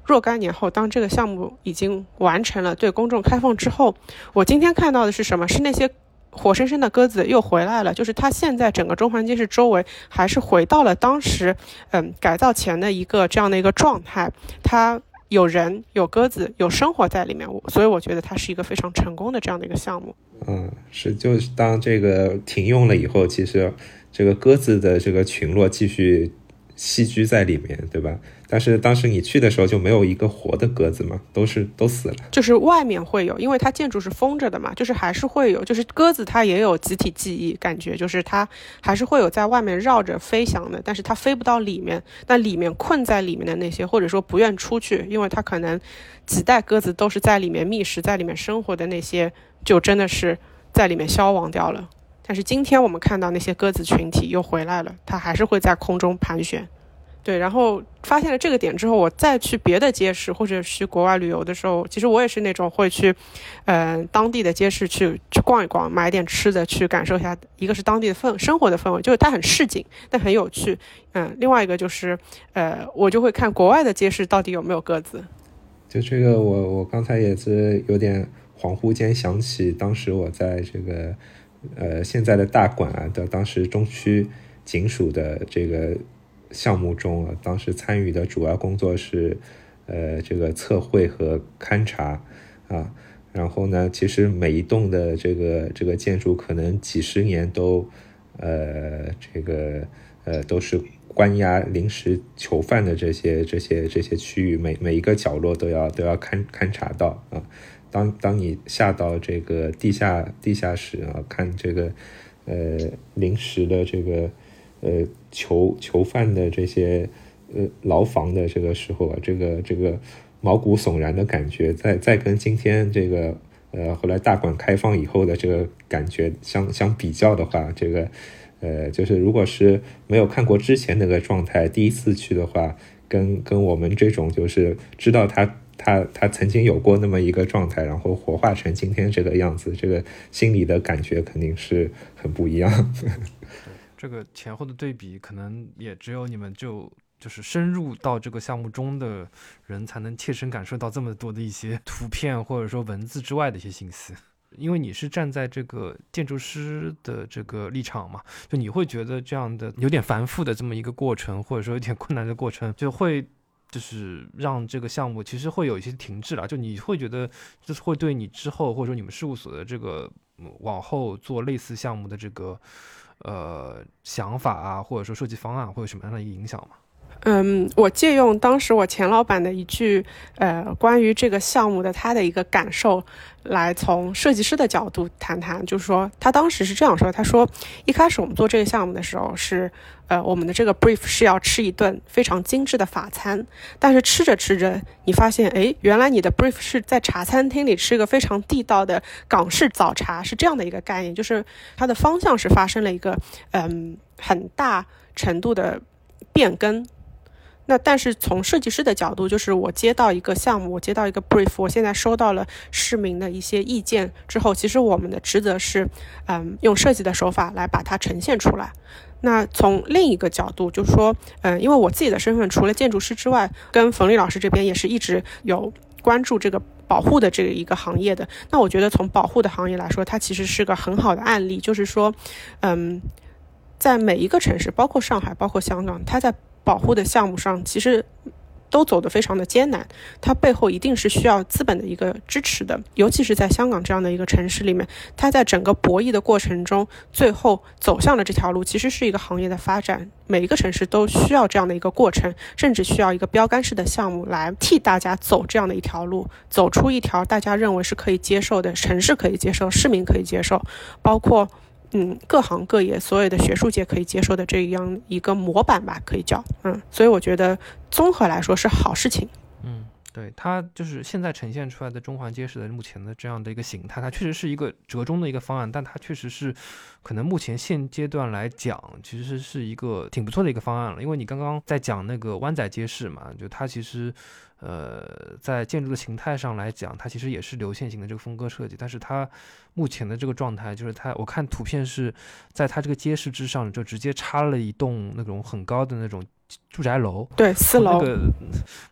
若干年后，当这个项目已经完成了对公众开放之后，我今天看到的是什么？是那些。活生生的鸽子又回来了，就是它现在整个中环街市周围还是回到了当时，嗯，改造前的一个这样的一个状态。它有人、有鸽子、有生活在里面，所以我觉得它是一个非常成功的这样的一个项目。嗯，是，就是当这个停用了以后，其实这个鸽子的这个群落继续栖居在里面，对吧？但是当时你去的时候就没有一个活的鸽子嘛，都是都死了。就是外面会有，因为它建筑是封着的嘛，就是还是会有，就是鸽子它也有集体记忆，感觉就是它还是会有在外面绕着飞翔的，但是它飞不到里面。那里面困在里面的那些，或者说不愿出去，因为它可能几代鸽子都是在里面觅食，在里面生活的那些，就真的是在里面消亡掉了。但是今天我们看到那些鸽子群体又回来了，它还是会在空中盘旋。对，然后发现了这个点之后，我再去别的街市或者去国外旅游的时候，其实我也是那种会去，呃，当地的街市去去逛一逛，买点吃的，去感受一下。一个是当地的氛生活的氛围，就是它很市井，但很有趣。嗯，另外一个就是，呃，我就会看国外的街市到底有没有鸽子。就这个，我我刚才也是有点恍惚间想起，当时我在这个，呃，现在的大馆啊的当时中区警署的这个。项目中啊，当时参与的主要工作是，呃，这个测绘和勘察啊。然后呢，其实每一栋的这个这个建筑可能几十年都，呃，这个呃都是关押临时囚犯的这些这些这些区域，每每一个角落都要都要勘勘察到啊。当当你下到这个地下地下室啊，看这个呃临时的这个。呃，囚囚犯的这些呃牢房的这个时候啊，这个这个毛骨悚然的感觉，再再跟今天这个呃后来大馆开放以后的这个感觉相相比较的话，这个呃就是如果是没有看过之前那个状态，第一次去的话，跟跟我们这种就是知道它他他曾经有过那么一个状态，然后活化成今天这个样子，这个心里的感觉肯定是很不一样。这个前后的对比，可能也只有你们就就是深入到这个项目中的人，才能切身感受到这么多的一些图片或者说文字之外的一些信息。因为你是站在这个建筑师的这个立场嘛，就你会觉得这样的有点繁复的这么一个过程，或者说有点困难的过程，就会就是让这个项目其实会有一些停滞了。就你会觉得，就是会对你之后或者说你们事务所的这个往后做类似项目的这个呃想法啊，或者说设计方案会有什么样的一个影响吗？嗯，我借用当时我前老板的一句，呃，关于这个项目的他的一个感受，来从设计师的角度谈谈，就是说他当时是这样说，他说一开始我们做这个项目的时候是，呃，我们的这个 brief 是要吃一顿非常精致的法餐，但是吃着吃着，你发现，哎，原来你的 brief 是在茶餐厅里吃一个非常地道的港式早茶，是这样的一个概念，就是它的方向是发生了一个，嗯，很大程度的变更。那但是从设计师的角度，就是我接到一个项目，我接到一个 brief，我现在收到了市民的一些意见之后，其实我们的职责是，嗯，用设计的手法来把它呈现出来。那从另一个角度，就是说，嗯，因为我自己的身份除了建筑师之外，跟冯丽老师这边也是一直有关注这个保护的这一个行业的。那我觉得从保护的行业来说，它其实是个很好的案例，就是说，嗯，在每一个城市，包括上海，包括香港，它在保护的项目上，其实都走得非常的艰难，它背后一定是需要资本的一个支持的，尤其是在香港这样的一个城市里面，它在整个博弈的过程中，最后走向了这条路，其实是一个行业的发展。每一个城市都需要这样的一个过程，甚至需要一个标杆式的项目来替大家走这样的一条路，走出一条大家认为是可以接受的城市可以接受，市民可以接受，包括。嗯，各行各业所有的学术界可以接受的这样一个模板吧，可以叫嗯，所以我觉得综合来说是好事情。嗯，对，它就是现在呈现出来的中环街市的目前的这样的一个形态，它确实是一个折中的一个方案，但它确实是可能目前现阶段来讲，其实是一个挺不错的一个方案了。因为你刚刚在讲那个湾仔街市嘛，就它其实。呃，在建筑的形态上来讲，它其实也是流线型的这个风格设计，但是它目前的这个状态就是它，我看图片是在它这个街市之上就直接插了一栋那种很高的那种住宅楼，对，四楼，那个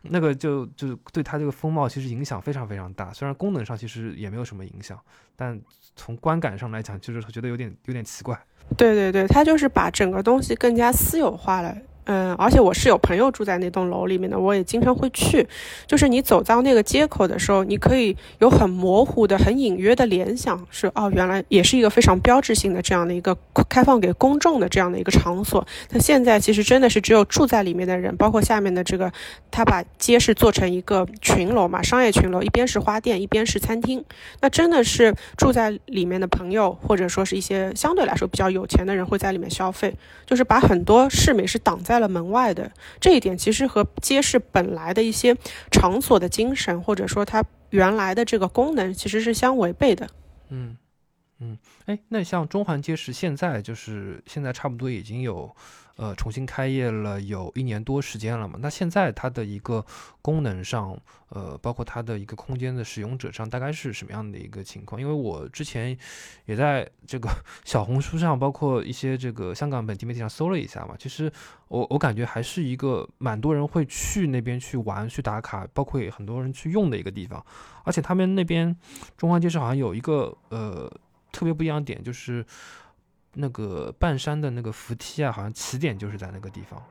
那个就就对它这个风貌其实影响非常非常大。虽然功能上其实也没有什么影响，但从观感上来讲，就是觉得有点有点奇怪。对对对，它就是把整个东西更加私有化了。嗯，而且我是有朋友住在那栋楼里面的，我也经常会去。就是你走到那个街口的时候，你可以有很模糊的、很隐约的联想，是哦，原来也是一个非常标志性的这样的一个开放给公众的这样的一个场所。那现在其实真的是只有住在里面的人，包括下面的这个，他把街市做成一个群楼嘛，商业群楼，一边是花店，一边是餐厅。那真的是住在里面的朋友，或者说是一些相对来说比较有钱的人会在里面消费，就是把很多市民是挡在。在了门外的这一点，其实和街市本来的一些场所的精神，或者说它原来的这个功能，其实是相违背的。嗯嗯，哎，那像中环街市现在就是现在差不多已经有。呃，重新开业了有一年多时间了嘛？那现在它的一个功能上，呃，包括它的一个空间的使用者上，大概是什么样的一个情况？因为我之前也在这个小红书上，包括一些这个香港本地媒体上搜了一下嘛。其实我我感觉还是一个蛮多人会去那边去玩、去打卡，包括很多人去用的一个地方。而且他们那边中环街市好像有一个呃特别不一样的点，就是。那个半山的那个扶梯啊，好像起点就是在那个地方。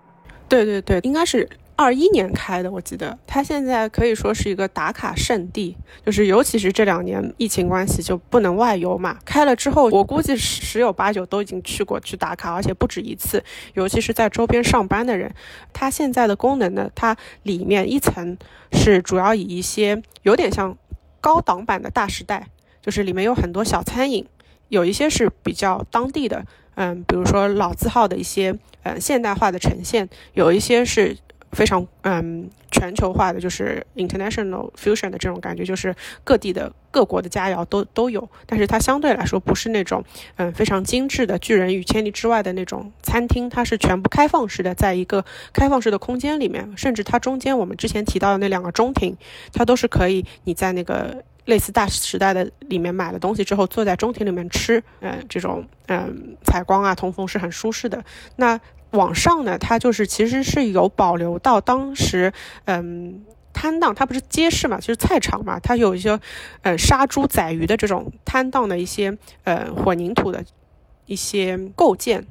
对对对，应该是二一年开的，我记得。它现在可以说是一个打卡圣地，就是尤其是这两年疫情关系就不能外游嘛。开了之后，我估计十有八九都已经去过去打卡，而且不止一次。尤其是在周边上班的人，它现在的功能呢，它里面一层是主要以一些有点像高档版的大时代，就是里面有很多小餐饮。有一些是比较当地的，嗯，比如说老字号的一些，嗯，现代化的呈现；有一些是非常嗯全球化的，就是 international fusion 的这种感觉，就是各地的各国的佳肴都都有，但是它相对来说不是那种嗯非常精致的巨人与千里之外的那种餐厅，它是全部开放式的，在一个开放式的空间里面，甚至它中间我们之前提到的那两个中庭，它都是可以你在那个类似大时代的里面买了东西之后，坐在中庭里面吃，嗯，这种嗯采光啊通风是很舒适的。那网上呢，它就是其实是有保留到当时，嗯，摊档它不是街市嘛，就是菜场嘛，它有一些，呃，杀猪宰鱼的这种摊档的一些，呃，混凝土的一些构件，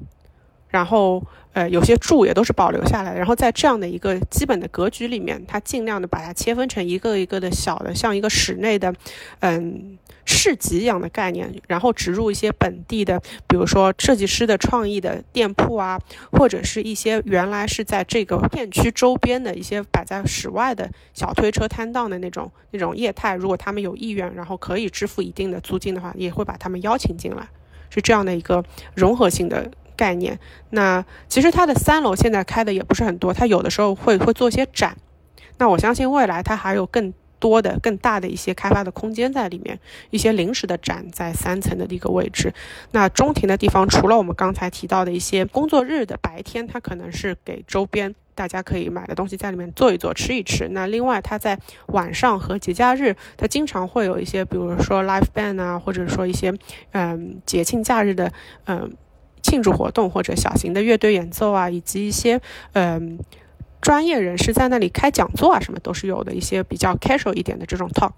然后。呃，有些柱也都是保留下来的。然后在这样的一个基本的格局里面，它尽量的把它切分成一个一个的小的，像一个室内的，嗯，市集一样的概念。然后植入一些本地的，比如说设计师的创意的店铺啊，或者是一些原来是在这个片区周边的一些摆在室外的小推车摊档的那种那种业态。如果他们有意愿，然后可以支付一定的租金的话，也会把他们邀请进来，是这样的一个融合性的。概念，那其实它的三楼现在开的也不是很多，它有的时候会会做一些展，那我相信未来它还有更多的、更大的一些开发的空间在里面，一些临时的展在三层的一个位置。那中庭的地方，除了我们刚才提到的一些工作日的白天，它可能是给周边大家可以买的东西在里面坐一坐、吃一吃。那另外，它在晚上和节假日，它经常会有一些，比如说 live band 啊，或者说一些嗯节庆假日的嗯。庆祝活动或者小型的乐队演奏啊，以及一些嗯专业人士在那里开讲座啊，什么都是有的一些比较 casual 一点的这种 talk，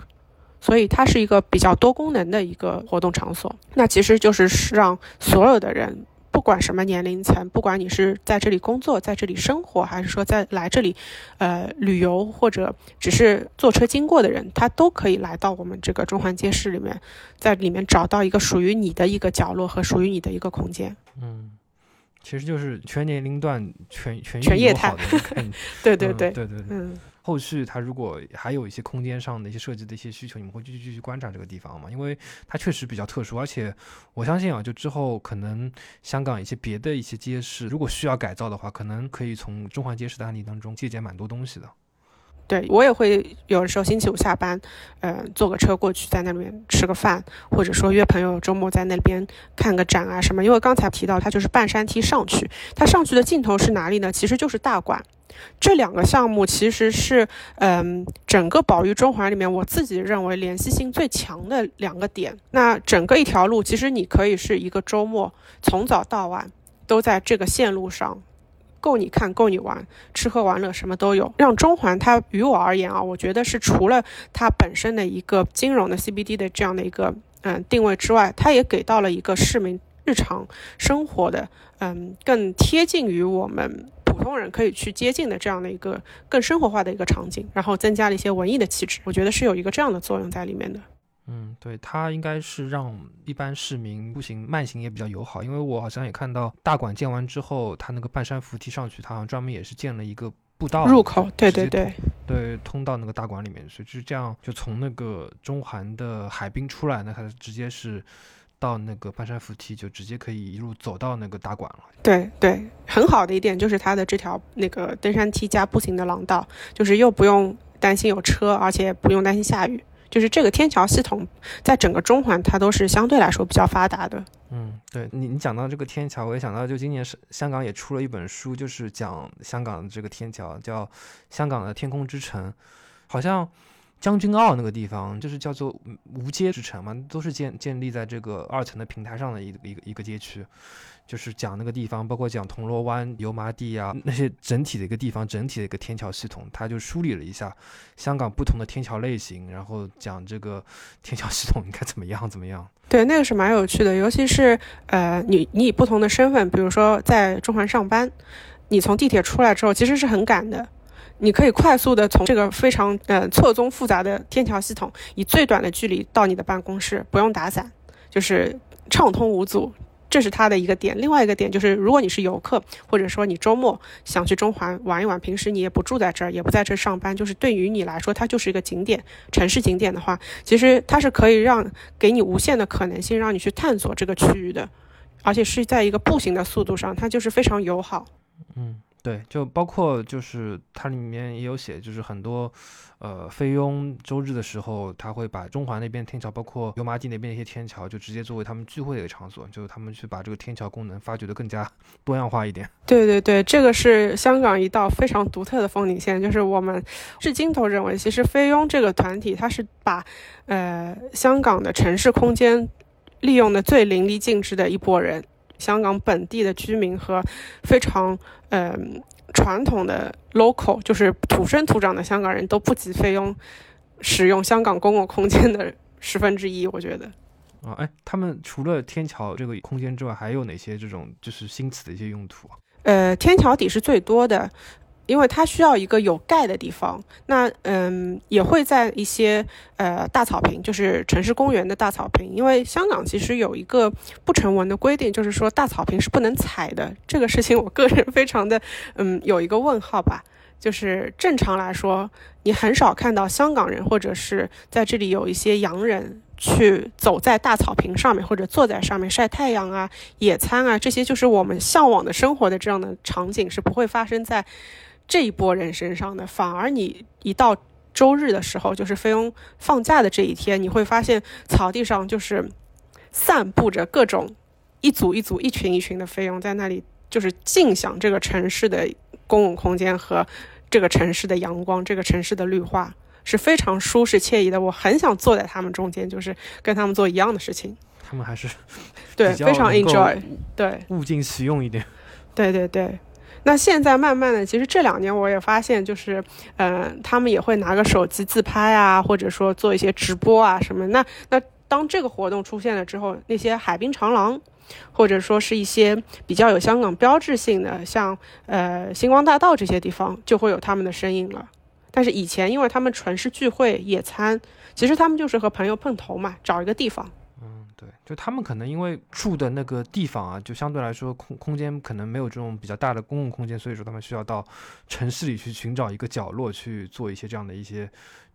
所以它是一个比较多功能的一个活动场所。那其实就是让所有的人。不管什么年龄层，不管你是在这里工作，在这里生活，还是说在来这里，呃，旅游或者只是坐车经过的人，他都可以来到我们这个中环街市里面，在里面找到一个属于你的一个角落和属于你的一个空间。嗯，其实就是全年龄段、全全全业态，对对对对对对，嗯。后续它如果还有一些空间上的一些设计的一些需求，你们会继续继续观察这个地方吗？因为它确实比较特殊，而且我相信啊，就之后可能香港一些别的一些街市，如果需要改造的话，可能可以从中环街市的案例当中借鉴蛮多东西的。对我也会有的时候星期五下班，呃，坐个车过去，在那边吃个饭，或者说约朋友周末在那边看个展啊什么。因为刚才提到它就是半山梯上去，它上去的尽头是哪里呢？其实就是大馆。这两个项目其实是，嗯，整个宝玉中环里面，我自己认为联系性最强的两个点。那整个一条路，其实你可以是一个周末，从早到晚都在这个线路上。够你看，够你玩，吃喝玩乐什么都有。让中环它于我而言啊，我觉得是除了它本身的一个金融的 CBD 的这样的一个嗯定位之外，它也给到了一个市民日常生活的嗯更贴近于我们普通人可以去接近的这样的一个更生活化的一个场景，然后增加了一些文艺的气质。我觉得是有一个这样的作用在里面的。嗯，对，它应该是让一般市民步行慢行也比较友好，因为我好像也看到大馆建完之后，它那个半山扶梯上去，它好像专门也是建了一个步道入口，对对对，对，通到那个大馆里面，所以就是这样，就从那个中环的海滨出来，那它直接是到那个半山扶梯，就直接可以一路走到那个大馆了。对对，很好的一点就是它的这条那个登山梯加步行的廊道，就是又不用担心有车，而且不用担心下雨。就是这个天桥系统，在整个中环它都是相对来说比较发达的。嗯，对你，你讲到这个天桥，我也想到，就今年是香港也出了一本书，就是讲香港的这个天桥，叫《香港的天空之城》，好像将军澳那个地方就是叫做无街之城嘛，都是建建立在这个二层的平台上的一个一个一个街区。就是讲那个地方，包括讲铜锣湾、油麻地啊那些整体的一个地方，整体的一个天桥系统，他就梳理了一下香港不同的天桥类型，然后讲这个天桥系统应该怎么样怎么样。对，那个是蛮有趣的，尤其是呃，你你以不同的身份，比如说在中环上班，你从地铁出来之后，其实是很赶的，你可以快速的从这个非常呃错综复杂的天桥系统，以最短的距离到你的办公室，不用打伞，就是畅通无阻。这是它的一个点，另外一个点就是，如果你是游客，或者说你周末想去中环玩一玩，平时你也不住在这儿，也不在这儿上班，就是对于你来说，它就是一个景点，城市景点的话，其实它是可以让给你无限的可能性，让你去探索这个区域的，而且是在一个步行的速度上，它就是非常友好。嗯。对，就包括就是它里面也有写，就是很多，呃，菲佣周日的时候，他会把中环那边天桥，包括油麻地那边一些天桥，就直接作为他们聚会的一个场所，就是他们去把这个天桥功能发掘的更加 多样化一点。对对对，这个是香港一道非常独特的风景线，就是我们至今都认为，其实菲佣这个团体，它是把，呃，香港的城市空间利用的最淋漓尽致的一拨人。香港本地的居民和非常嗯传统的 local，就是土生土长的香港人都不及费用使用香港公共空间的十分之一，我觉得。啊，哎，他们除了天桥这个空间之外，还有哪些这种就是新词的一些用途啊？呃，天桥底是最多的。因为它需要一个有盖的地方，那嗯也会在一些呃大草坪，就是城市公园的大草坪。因为香港其实有一个不成文的规定，就是说大草坪是不能踩的。这个事情我个人非常的嗯有一个问号吧。就是正常来说，你很少看到香港人或者是在这里有一些洋人去走在大草坪上面，或者坐在上面晒太阳啊、野餐啊，这些就是我们向往的生活的这样的场景是不会发生在。这一波人身上的，反而你一到周日的时候，就是菲佣放假的这一天，你会发现草地上就是散布着各种一组一组、一群一群的菲佣在那里，就是尽享这个城市的公共空间和这个城市的阳光、这个城市的绿化，是非常舒适惬意的。我很想坐在他们中间，就是跟他们做一样的事情。他们还是对非常 enjoy，对物尽其用一点。对对对。那现在慢慢的，其实这两年我也发现，就是，嗯，他们也会拿个手机自拍啊，或者说做一些直播啊什么。那那当这个活动出现了之后，那些海滨长廊，或者说是一些比较有香港标志性的，像呃星光大道这些地方，就会有他们的身影了。但是以前，因为他们纯是聚会野餐，其实他们就是和朋友碰头嘛，找一个地方。对，就他们可能因为住的那个地方啊，就相对来说空空间可能没有这种比较大的公共空间，所以说他们需要到城市里去寻找一个角落去做一些这样的一些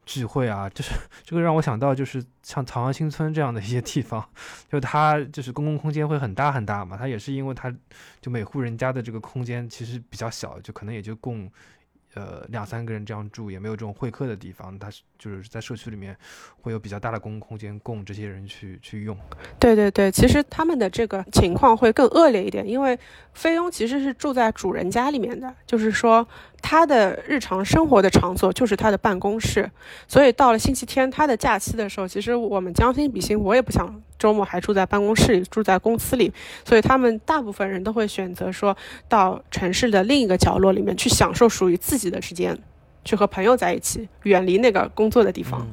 聚会啊。就是这个让我想到，就是像朝阳新村这样的一些地方，就它就是公共空间会很大很大嘛。它也是因为它就每户人家的这个空间其实比较小，就可能也就供。呃，两三个人这样住也没有这种会客的地方，他就是在社区里面会有比较大的公共空间供这些人去去用。对对对，其实他们的这个情况会更恶劣一点，因为菲佣其实是住在主人家里面的，就是说。他的日常生活的场所就是他的办公室，所以到了星期天，他的假期的时候，其实我们将心比心，我也不想周末还住在办公室里，住在公司里，所以他们大部分人都会选择说到城市的另一个角落里面去享受属于自己的时间，去和朋友在一起，远离那个工作的地方。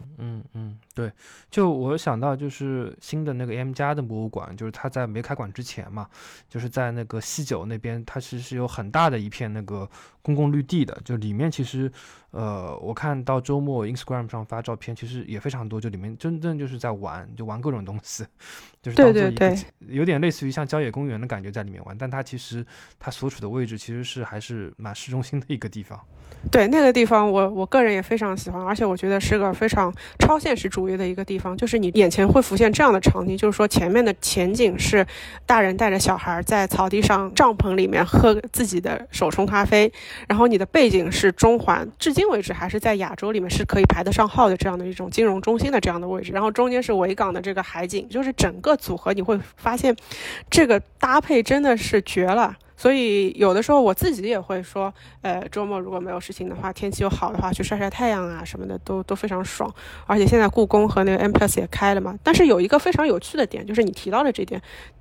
对，就我想到就是新的那个 M 加的博物馆，就是它在没开馆之前嘛，就是在那个西九那边，它其实是有很大的一片那个公共绿地的，就里面其实，呃，我看到周末 Instagram 上发照片，其实也非常多，就里面真正就是在玩，就玩各种东西，就是当做一个有点类似于像郊野公园的感觉在里面玩，但它其实它所处的位置其实是还是蛮市中心的一个地方。对那个地方，我我个人也非常喜欢，而且我觉得是个非常超现实主义的一个地方。就是你眼前会浮现这样的场景，就是说前面的前景是大人带着小孩在草地上帐篷里面喝自己的手冲咖啡，然后你的背景是中环，至今为止还是在亚洲里面是可以排得上号的这样的一种金融中心的这样的位置，然后中间是维港的这个海景，就是整个组合你会发现，这个搭配真的是绝了。所以有的时候我自己也会说，呃，周末如果没有事情的话，天气又好的话，去晒晒太阳啊什么的，都都非常爽。而且现在故宫和那个 M Plus 也开了嘛。但是有一个非常有趣的点，就是你提到的这点，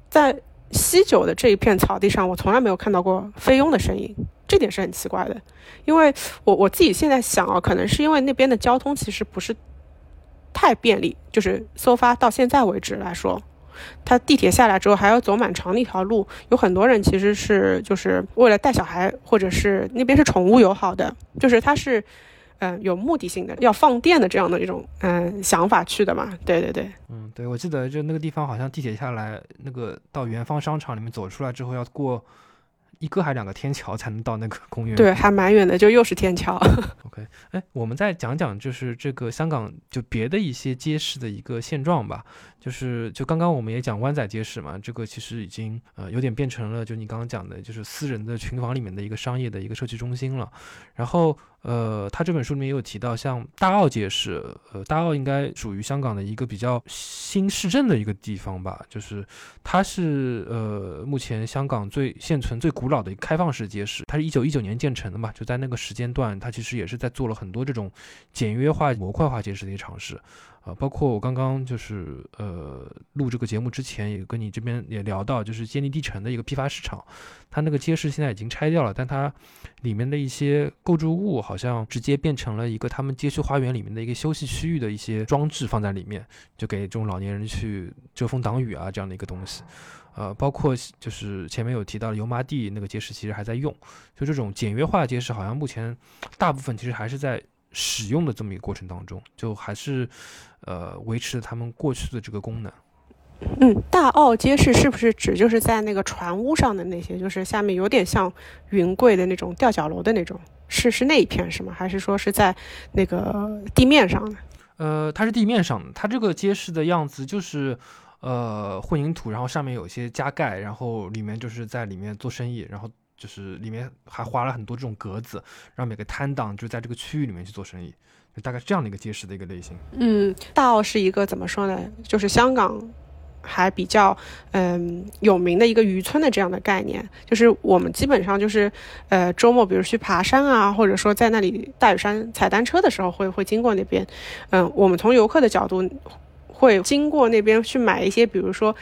在西九的这一片草地上，我从来没有看到过菲佣的身影，这点是很奇怪的。因为我我自己现在想啊，可能是因为那边的交通其实不是太便利，就是搜发到现在为止来说。他地铁下来之后还要走蛮长的一条路，有很多人其实是就是为了带小孩，或者是那边是宠物友好的，就是他是，嗯，有目的性的要放电的这样的一种嗯想法去的嘛。对对对，嗯，对，我记得就那个地方好像地铁下来，那个到元芳商场里面走出来之后要过。一个还两个天桥才能到那个公园。对，还蛮远的，就又是天桥。OK，哎，我们再讲讲就是这个香港就别的一些街市的一个现状吧。就是就刚刚我们也讲湾仔街市嘛，这个其实已经呃有点变成了就你刚刚讲的，就是私人的群房里面的一个商业的一个社区中心了。然后呃，他这本书里面也有提到，像大澳街市，呃，大澳应该属于香港的一个比较新市镇的一个地方吧，就是它是呃目前香港最现存最古老的开放式街市，它是一九一九年建成的嘛，就在那个时间段，它其实也是在做了很多这种简约化模块化街市的一些尝试。啊，包括我刚刚就是呃录这个节目之前，也跟你这边也聊到，就是坚尼地城的一个批发市场，它那个街市现在已经拆掉了，但它里面的一些构筑物好像直接变成了一个他们街区花园里面的一个休息区域的一些装置放在里面，就给这种老年人去遮风挡雨啊这样的一个东西。呃，包括就是前面有提到油麻地那个街市，其实还在用，就这种简约化的街市，好像目前大部分其实还是在使用的这么一个过程当中，就还是。呃，维持他们过去的这个功能。嗯，大澳街市是不是指就是在那个船屋上的那些，就是下面有点像云贵的那种吊脚楼的那种？是是那一片是吗？还是说是在那个地面上的？呃，它是地面上的。它这个街市的样子就是呃混凝土，然后上面有一些加盖，然后里面就是在里面做生意，然后就是里面还划了很多这种格子，让每个摊档就在这个区域里面去做生意。就大概这样的一个街市的一个类型。嗯，大澳是一个怎么说呢？就是香港还比较嗯有名的一个渔村的这样的概念。就是我们基本上就是呃周末，比如去爬山啊，或者说在那里大屿山踩单车的时候，会会经过那边。嗯，我们从游客的角度会经过那边去买一些，比如说。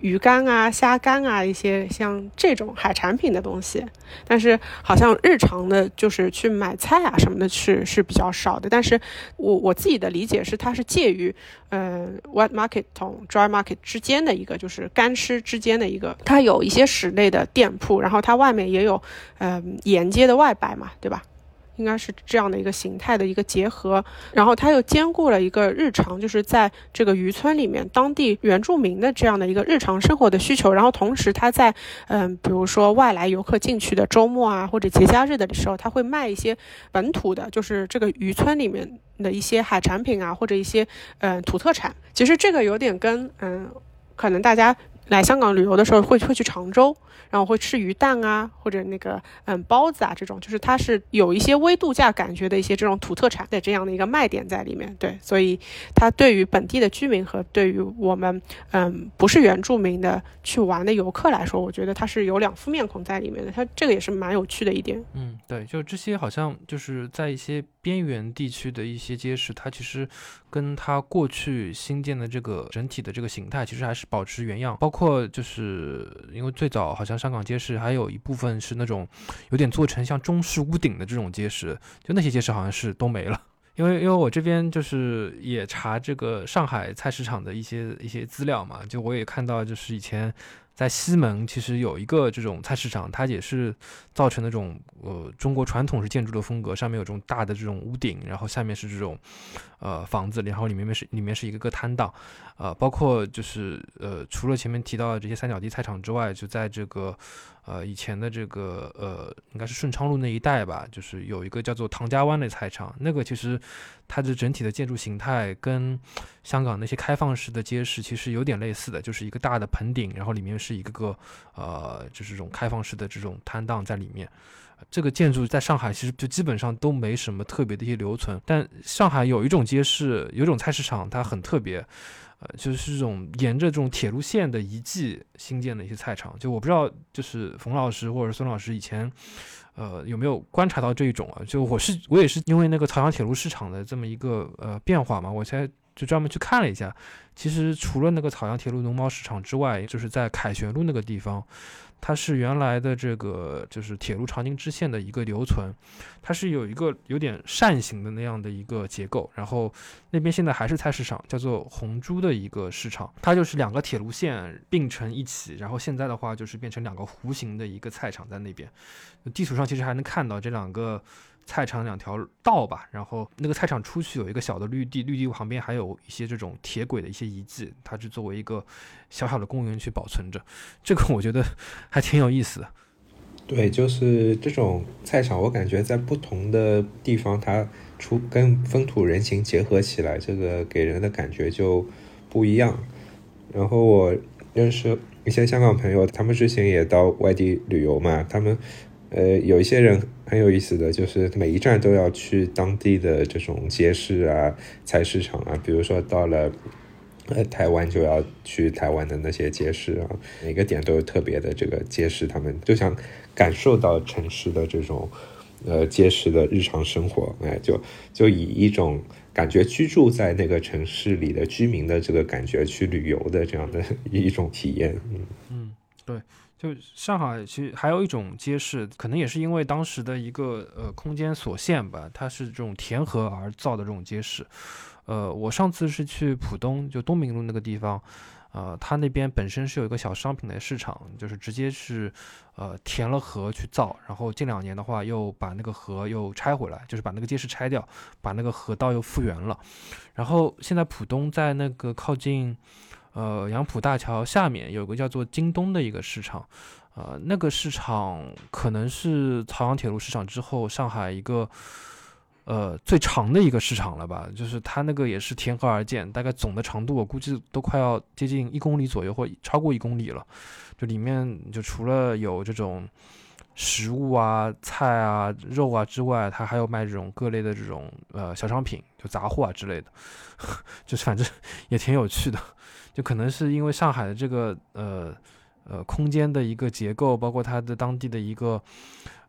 鱼干啊、虾干啊，一些像这种海产品的东西，但是好像日常的，就是去买菜啊什么的，是是比较少的。但是我我自己的理解是，它是介于呃 wet market 同 dry market 之间的一个，就是干湿之间的一个。它有一些室内的店铺，然后它外面也有呃沿街的外摆嘛，对吧？应该是这样的一个形态的一个结合，然后它又兼顾了一个日常，就是在这个渔村里面当地原住民的这样的一个日常生活的需求，然后同时它在嗯，比如说外来游客进去的周末啊或者节假日的时候，它会卖一些本土的，就是这个渔村里面的一些海产品啊或者一些嗯土特产。其实这个有点跟嗯，可能大家来香港旅游的时候会会去常州。然后会吃鱼蛋啊，或者那个嗯包子啊，这种就是它是有一些微度假感觉的一些这种土特产的这样的一个卖点在里面。对，所以它对于本地的居民和对于我们嗯不是原住民的去玩的游客来说，我觉得它是有两副面孔在里面的。它这个也是蛮有趣的一点。嗯，对，就这些好像就是在一些边缘地区的一些街市，它其实跟它过去新建的这个整体的这个形态其实还是保持原样，包括就是因为最早好像。香港街市还有一部分是那种有点做成像中式屋顶的这种街市，就那些街市好像是都没了。因为因为我这边就是也查这个上海菜市场的一些一些资料嘛，就我也看到就是以前在西门其实有一个这种菜市场，它也是造成那种呃中国传统式建筑的风格，上面有这种大的这种屋顶，然后下面是这种呃房子，然后里面是里面是一个个摊档。呃，包括就是呃，除了前面提到的这些三角地菜场之外，就在这个呃以前的这个呃，应该是顺昌路那一带吧，就是有一个叫做唐家湾的菜场，那个其实它的整体的建筑形态跟香港那些开放式的街市其实有点类似的，就是一个大的棚顶，然后里面是一个个呃，就是这种开放式的这种摊档在里面。这个建筑在上海其实就基本上都没什么特别的一些留存，但上海有一种街市，有一种菜市场，它很特别。呃，就是这种沿着这种铁路线的遗迹新建的一些菜场，就我不知道，就是冯老师或者孙老师以前，呃，有没有观察到这一种啊？就我是我也是因为那个朝阳铁路市场的这么一个呃变化嘛，我才就专门去看了一下。其实除了那个朝阳铁路农贸市场之外，就是在凯旋路那个地方。它是原来的这个就是铁路长宁支线的一个留存，它是有一个有点扇形的那样的一个结构，然后那边现在还是菜市场，叫做红珠的一个市场，它就是两个铁路线并成一起，然后现在的话就是变成两个弧形的一个菜场在那边，地图上其实还能看到这两个。菜场两条道吧，然后那个菜场出去有一个小的绿地，绿地旁边还有一些这种铁轨的一些遗迹，它是作为一个小小的公园去保存着。这个我觉得还挺有意思的。对，就是这种菜场，我感觉在不同的地方，它出跟风土人情结合起来，这个给人的感觉就不一样。然后我认识一些香港朋友，他们之前也到外地旅游嘛，他们呃有一些人很有意思的就是每一站都要去当地的这种街市啊、菜市场啊，比如说到了。呃，台湾就要去台湾的那些街市啊，每个点都有特别的这个街市，他们就想感受到城市的这种呃街市的日常生活，哎，就就以一种感觉居住在那个城市里的居民的这个感觉去旅游的这样的一种体验，嗯嗯，对，就上海其实还有一种街市，可能也是因为当时的一个呃空间所限吧，它是这种填河而造的这种街市。呃，我上次是去浦东，就东明路那个地方，呃，它那边本身是有一个小商品的市场，就是直接是，呃，填了河去造，然后近两年的话又把那个河又拆回来，就是把那个街市拆掉，把那个河道又复原了。然后现在浦东在那个靠近，呃，杨浦大桥下面有个叫做京东的一个市场，呃，那个市场可能是朝阳铁路市场之后上海一个。呃，最长的一个市场了吧，就是它那个也是填河而建，大概总的长度我估计都快要接近一公里左右，或超过一公里了。就里面就除了有这种食物啊、菜啊、肉啊之外，它还有卖这种各类的这种呃小商品，就杂货啊之类的，就是反正也挺有趣的。就可能是因为上海的这个呃呃空间的一个结构，包括它的当地的一个。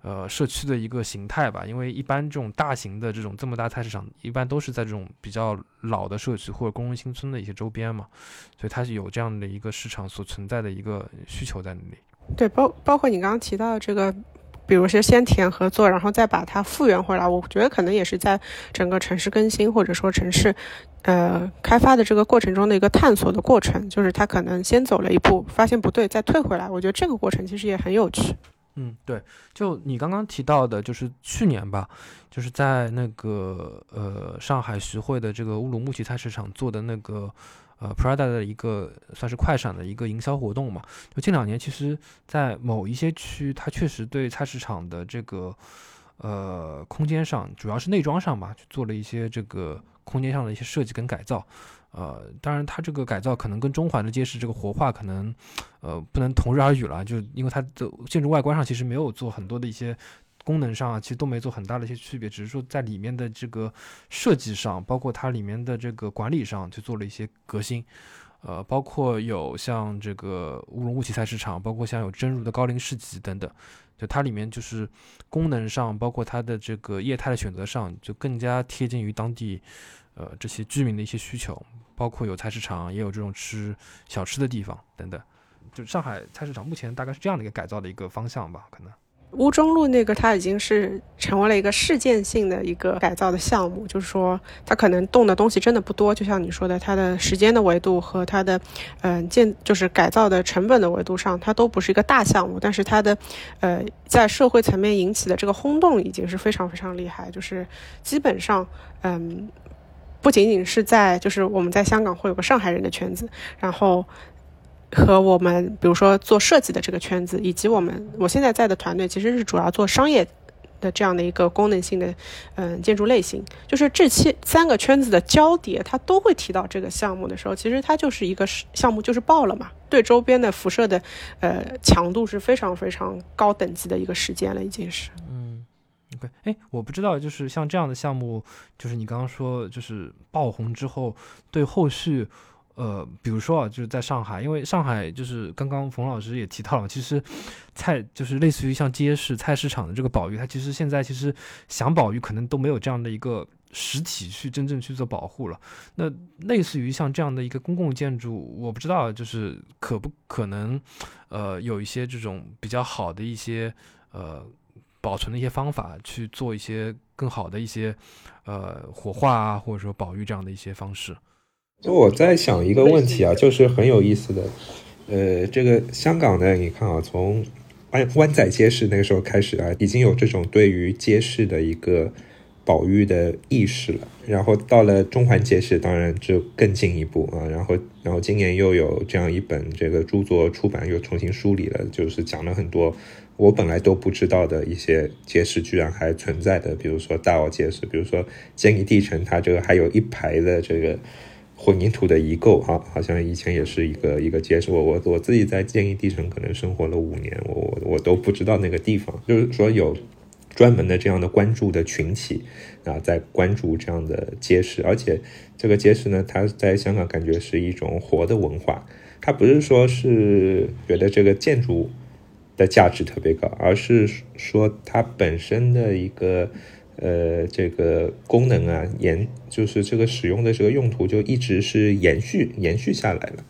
呃，社区的一个形态吧，因为一般这种大型的这种这么大菜市场，一般都是在这种比较老的社区或者工人新村的一些周边嘛，所以它是有这样的一个市场所存在的一个需求在那里。对，包包括你刚刚提到的这个，比如说先填合作，然后再把它复原回来，我觉得可能也是在整个城市更新或者说城市呃开发的这个过程中的一个探索的过程，就是他可能先走了一步，发现不对，再退回来。我觉得这个过程其实也很有趣。嗯，对，就你刚刚提到的，就是去年吧，就是在那个呃上海徐汇的这个乌鲁木齐菜市场做的那个呃 Prada 的一个算是快闪的一个营销活动嘛。就近两年，其实，在某一些区，它确实对菜市场的这个呃空间上，主要是内装上吧，去做了一些这个空间上的一些设计跟改造。呃，当然，它这个改造可能跟中环的街市这个活化可能，呃，不能同日而语了。就因为它的建筑外观上其实没有做很多的一些功能上啊，其实都没做很大的一些区别，只是说在里面的这个设计上，包括它里面的这个管理上，去做了一些革新。呃，包括有像这个乌鲁木齐菜市场，包括像有真如的高陵市集等等，就它里面就是功能上，包括它的这个业态的选择上，就更加贴近于当地。呃，这些居民的一些需求，包括有菜市场，也有这种吃小吃的地方等等。就上海菜市场目前大概是这样的一个改造的一个方向吧，可能。乌中路那个，它已经是成为了一个事件性的一个改造的项目，就是说它可能动的东西真的不多，就像你说的，它的时间的维度和它的嗯建就是改造的成本的维度上，它都不是一个大项目，但是它的呃在社会层面引起的这个轰动已经是非常非常厉害，就是基本上嗯。不仅仅是在，就是我们在香港会有个上海人的圈子，然后和我们比如说做设计的这个圈子，以及我们我现在在的团队，其实是主要做商业的这样的一个功能性的嗯建筑类型。就是这些三个圈子的交叠，它都会提到这个项目的时候，其实它就是一个项目就是爆了嘛，对周边的辐射的呃强度是非常非常高等级的一个时间了，已经是。对，哎，我不知道，就是像这样的项目，就是你刚刚说，就是爆红之后，对后续，呃，比如说啊，就是在上海，因为上海就是刚刚冯老师也提到了，其实菜就是类似于像街市、菜市场的这个保育，它其实现在其实想保育，可能都没有这样的一个实体去真正去做保护了。那类似于像这样的一个公共建筑，我不知道，就是可不可能，呃，有一些这种比较好的一些，呃。保存的一些方法去做一些更好的一些，呃，火化啊，或者说保育这样的一些方式。就我在想一个问题啊，就是很有意思的，呃，这个香港呢，你看啊，从湾湾仔街市那个时候开始啊，已经有这种对于街市的一个保育的意识了。然后到了中环街市，当然就更进一步啊。然后，然后今年又有这样一本这个著作出版，又重新梳理了，就是讲了很多我本来都不知道的一些街市居然还存在的，比如说大澳街市，比如说坚尼地城，它这个还有一排的这个。混凝土的遗构，哈，好像以前也是一个一个街市。我我我自己在建议地城可能生活了五年，我我我都不知道那个地方。就是说有专门的这样的关注的群体啊，在关注这样的街市，而且这个街市呢，它在香港感觉是一种活的文化。它不是说是觉得这个建筑的价值特别高，而是说它本身的一个。呃，这个功能啊，延就是这个使用的这个用途就一直是延续延续下来了。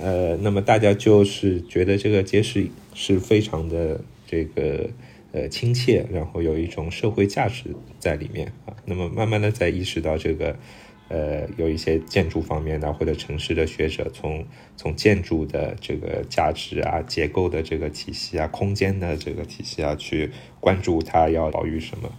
呃，那么大家就是觉得这个街市是非常的这个呃亲切，然后有一种社会价值在里面啊。那么慢慢的在意识到这个呃有一些建筑方面的或者城市的学者从从建筑的这个价值啊、结构的这个体系啊、空间的这个体系啊去关注它要保育什么。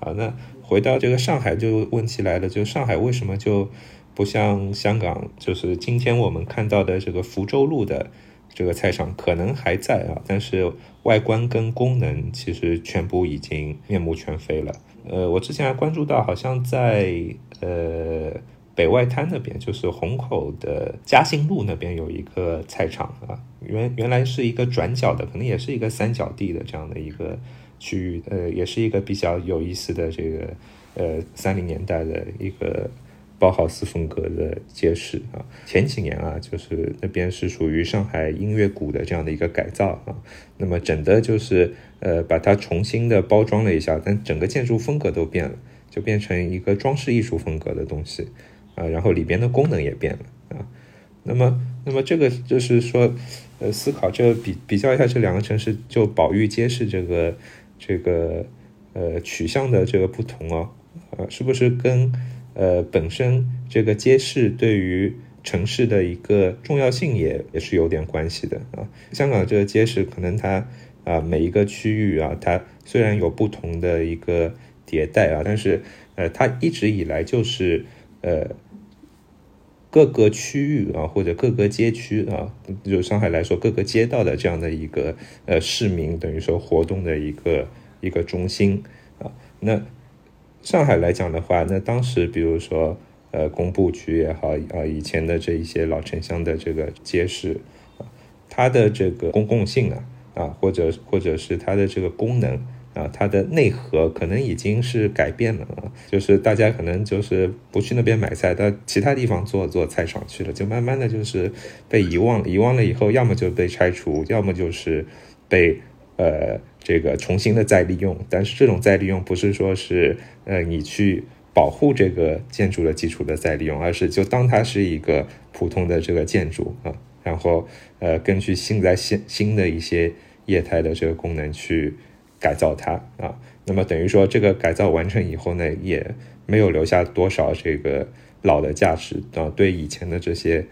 啊，那回到这个上海，就问题来了，就上海为什么就不像香港？就是今天我们看到的这个福州路的这个菜场可能还在啊，但是外观跟功能其实全部已经面目全非了。呃，我之前还关注到，好像在呃北外滩那边，就是虹口的嘉兴路那边有一个菜场啊，原原来是一个转角的，可能也是一个三角地的这样的一个。区域呃，也是一个比较有意思的这个呃三零年代的一个包豪斯风格的街市啊。前几年啊，就是那边是属于上海音乐谷的这样的一个改造啊。那么整的就是呃把它重新的包装了一下，但整个建筑风格都变了，就变成一个装饰艺术风格的东西啊。然后里边的功能也变了啊。那么那么这个就是说呃思考这个比比较一下这两个城市，就宝玉街市这个。这个呃取向的这个不同哦，呃，是不是跟呃本身这个街市对于城市的一个重要性也也是有点关系的啊？香港这个街市可能它啊每一个区域啊，它虽然有不同的一个迭代啊，但是呃它一直以来就是呃各个区域啊或者各个街区啊，就上海来说各个街道的这样的一个呃市民等于说活动的一个。一个中心啊，那上海来讲的话，那当时比如说呃工部局也好啊，以前的这一些老城乡的这个街市啊，它的这个公共性啊啊，或者或者是它的这个功能啊，它的内核可能已经是改变了啊，就是大家可能就是不去那边买菜，到其他地方做做菜场去了，就慢慢的就是被遗忘，遗忘了以后，要么就被拆除，要么就是被呃。这个重新的再利用，但是这种再利用不是说是呃你去保护这个建筑的基础的再利用，而是就当它是一个普通的这个建筑啊，然后呃根据现在新新的一些业态的这个功能去改造它啊，那么等于说这个改造完成以后呢，也没有留下多少这个老的价值啊，对以前的这些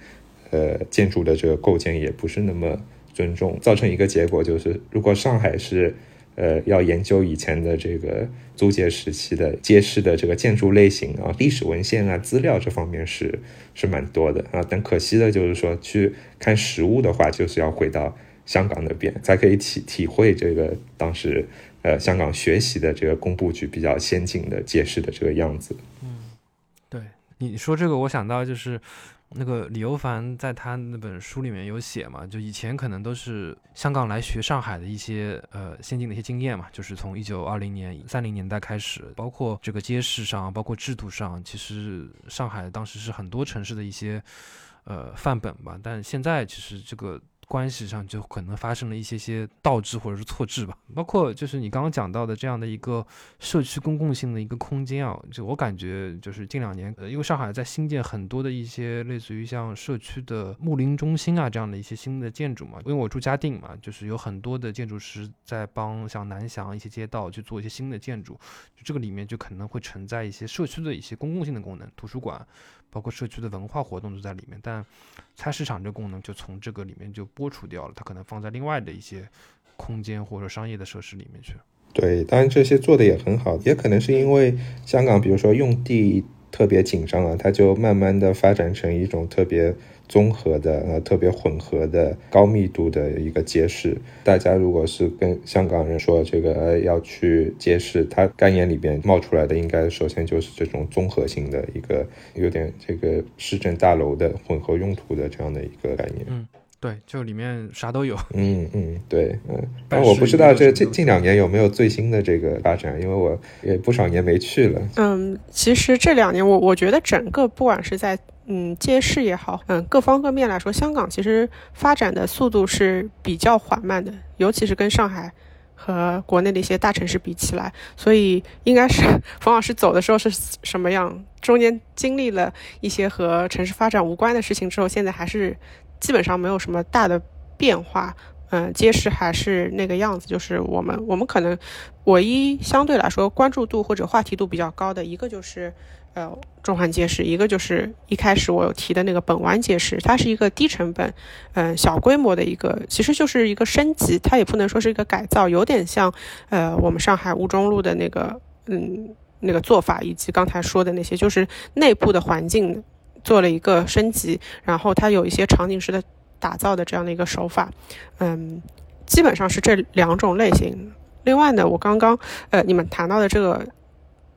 呃建筑的这个构建也不是那么。尊重造成一个结果就是，如果上海是，呃，要研究以前的这个租界时期的街市的这个建筑类型啊，历史文献啊资料这方面是是蛮多的啊，但可惜的就是说去看实物的话，就是要回到香港那边才可以体体会这个当时呃香港学习的这个工部局比较先进的街市的这个样子。嗯，对你说这个，我想到就是。那个李欧凡在他那本书里面有写嘛，就以前可能都是香港来学上海的一些呃先进的一些经验嘛，就是从一九二零年三零年代开始，包括这个街市上，包括制度上，其实上海当时是很多城市的一些呃范本吧，但现在其实这个。关系上就可能发生了一些些倒置或者是错置吧，包括就是你刚刚讲到的这样的一个社区公共性的一个空间啊，就我感觉就是近两年，呃，因为上海在新建很多的一些类似于像社区的睦邻中心啊这样的一些新的建筑嘛，因为我住嘉定嘛，就是有很多的建筑师在帮像南翔一些街道去做一些新的建筑，就这个里面就可能会存在一些社区的一些公共性的功能，图书馆。包括社区的文化活动都在里面，但菜市场这功能就从这个里面就剥除掉了，它可能放在另外的一些空间或者商业的设施里面去。对，当然这些做的也很好，也可能是因为香港，比如说用地特别紧张啊，它就慢慢的发展成一种特别。综合的呃特别混合的高密度的一个街市，大家如果是跟香港人说这个呃要去街市，他概念里边冒出来的应该首先就是这种综合性的一个有点这个市政大楼的混合用途的这样的一个概念。对，就里面啥都有。嗯嗯，对，嗯，但我不知道这近近两年有没有最新的这个发展，因为我也不少年没去了。嗯，其实这两年我我觉得整个不管是在嗯，街市也好，嗯，各方各面来说，香港其实发展的速度是比较缓慢的，尤其是跟上海和国内的一些大城市比起来。所以，应该是冯老师走的时候是什么样？中间经历了一些和城市发展无关的事情之后，现在还是基本上没有什么大的变化。嗯，街市还是那个样子，就是我们我们可能唯一相对来说关注度或者话题度比较高的一个就是。呃，中环街市，一个就是一开始我有提的那个本湾街市，它是一个低成本，嗯，小规模的一个，其实就是一个升级，它也不能说是一个改造，有点像，呃，我们上海吴中路的那个，嗯，那个做法，以及刚才说的那些，就是内部的环境做了一个升级，然后它有一些场景式的打造的这样的一个手法，嗯，基本上是这两种类型。另外呢，我刚刚，呃，你们谈到的这个。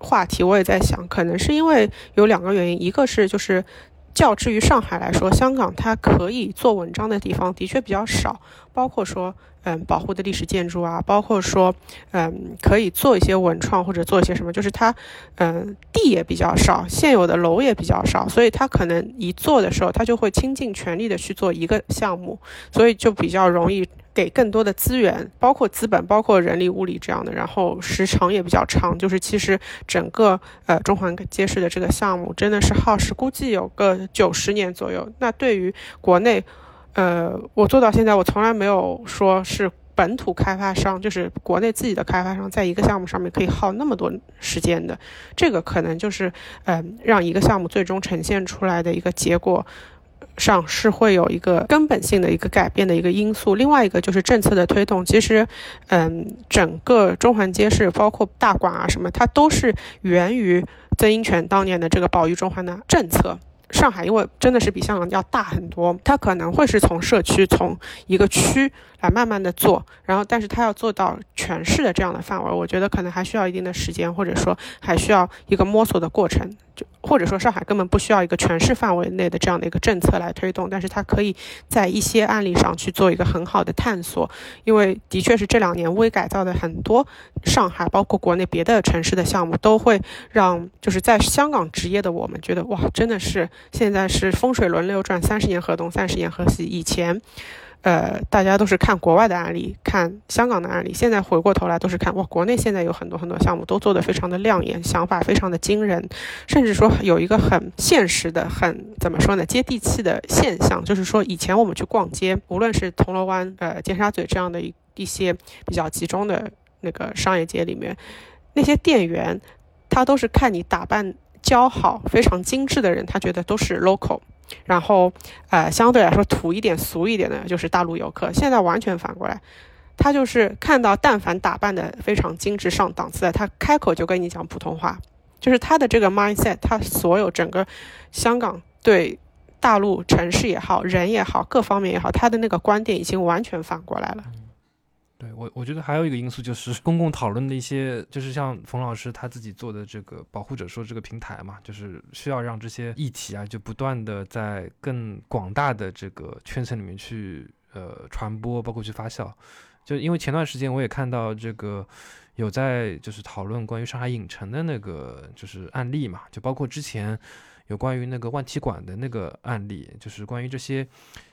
话题我也在想，可能是因为有两个原因，一个是就是较之于上海来说，香港它可以做文章的地方的确比较少，包括说嗯保护的历史建筑啊，包括说嗯可以做一些文创或者做一些什么，就是它嗯地也比较少，现有的楼也比较少，所以它可能一做的时候，它就会倾尽全力的去做一个项目，所以就比较容易。给更多的资源，包括资本，包括人力物力这样的，然后时长也比较长。就是其实整个呃中环街市的这个项目真的是耗时，估计有个九十年左右。那对于国内，呃，我做到现在，我从来没有说是本土开发商，就是国内自己的开发商，在一个项目上面可以耗那么多时间的。这个可能就是嗯，让一个项目最终呈现出来的一个结果。上是会有一个根本性的一个改变的一个因素，另外一个就是政策的推动。其实，嗯，整个中环街市，包括大馆啊什么，它都是源于曾荫权当年的这个保育中环的政策。上海因为真的是比香港要大很多，它可能会是从社区从一个区来慢慢的做，然后但是它要做到全市的这样的范围，我觉得可能还需要一定的时间，或者说还需要一个摸索的过程。就或者说上海根本不需要一个全市范围内的这样的一个政策来推动，但是它可以在一些案例上去做一个很好的探索，因为的确是这两年微改造的很多上海，包括国内别的城市的项目，都会让就是在香港职业的我们觉得哇，真的是现在是风水轮流转，三十年河东，三十年河西，以前。呃，大家都是看国外的案例，看香港的案例，现在回过头来都是看哇，国内现在有很多很多项目都做得非常的亮眼，想法非常的惊人，甚至说有一个很现实的、很怎么说呢，接地气的现象，就是说以前我们去逛街，无论是铜锣湾、呃尖沙咀这样的一一些比较集中的那个商业街里面，那些店员他都是看你打扮姣好、非常精致的人，他觉得都是 local。然后，呃，相对来说土一点、俗一点的，就是大陆游客。现在完全反过来，他就是看到但凡打扮的非常精致、上档次的，他开口就跟你讲普通话。就是他的这个 mindset，他所有整个香港对大陆城市也好、人也好、各方面也好，他的那个观点已经完全反过来了。对我，我觉得还有一个因素就是公共讨论的一些，就是像冯老师他自己做的这个保护者说这个平台嘛，就是需要让这些议题啊，就不断的在更广大的这个圈层里面去呃传播，包括去发酵。就因为前段时间我也看到这个有在就是讨论关于上海影城的那个就是案例嘛，就包括之前。有关于那个万体馆的那个案例，就是关于这些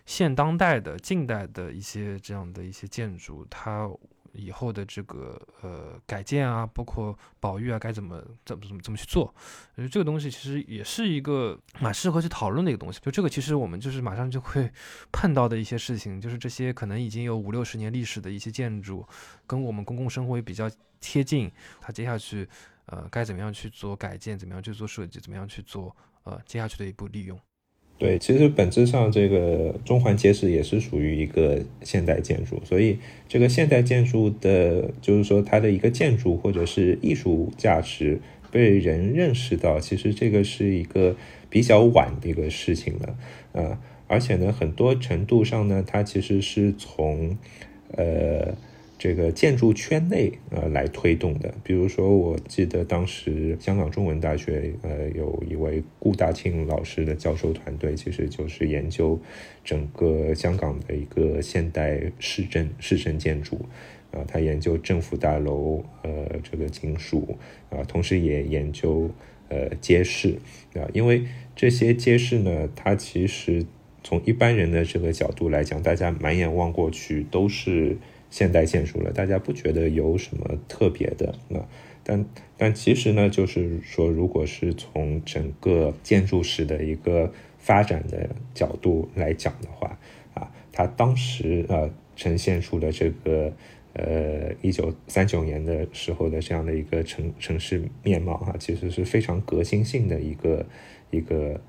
现当代的、近代的一些这样的一些建筑，它以后的这个呃改建啊，包括保育啊，该怎么怎么怎么怎么去做？我觉得这个东西其实也是一个蛮适合去讨论的一个东西。就这个，其实我们就是马上就会碰到的一些事情，就是这些可能已经有五六十年历史的一些建筑，跟我们公共生活也比较贴近，它接下去呃该怎么样去做改建，怎么样去做设计，怎么样去做。呃，接下去的一步利用，对，其实本质上这个中环街市也是属于一个现代建筑，所以这个现代建筑的，就是说它的一个建筑或者是艺术价值被人认识到，其实这个是一个比较晚的一个事情了，呃，而且呢，很多程度上呢，它其实是从，呃。这个建筑圈内呃来推动的，比如说，我记得当时香港中文大学呃有一位顾大庆老师的教授团队，其实就是研究整个香港的一个现代市政市政建筑，啊，他研究政府大楼呃这个金属啊，同时也研究呃街市啊，因为这些街市呢，它其实从一般人的这个角度来讲，大家满眼望过去都是。现代建筑了，大家不觉得有什么特别的啊？但但其实呢，就是说，如果是从整个建筑史的一个发展的角度来讲的话，啊，它当时呃呈现出的这个呃一九三九年的时候的这样的一个城城市面貌啊，其实是非常革新性的一个一个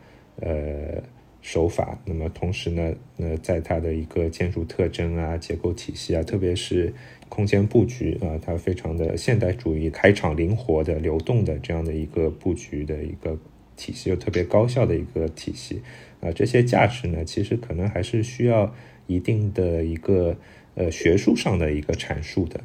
呃。手法，那么同时呢，呃，在它的一个建筑特征啊、结构体系啊，特别是空间布局啊，它非常的现代主义、开场灵活的、流动的这样的一个布局的一个体系，又特别高效的一个体系啊，这些价值呢，其实可能还是需要一定的一个呃学术上的一个阐述的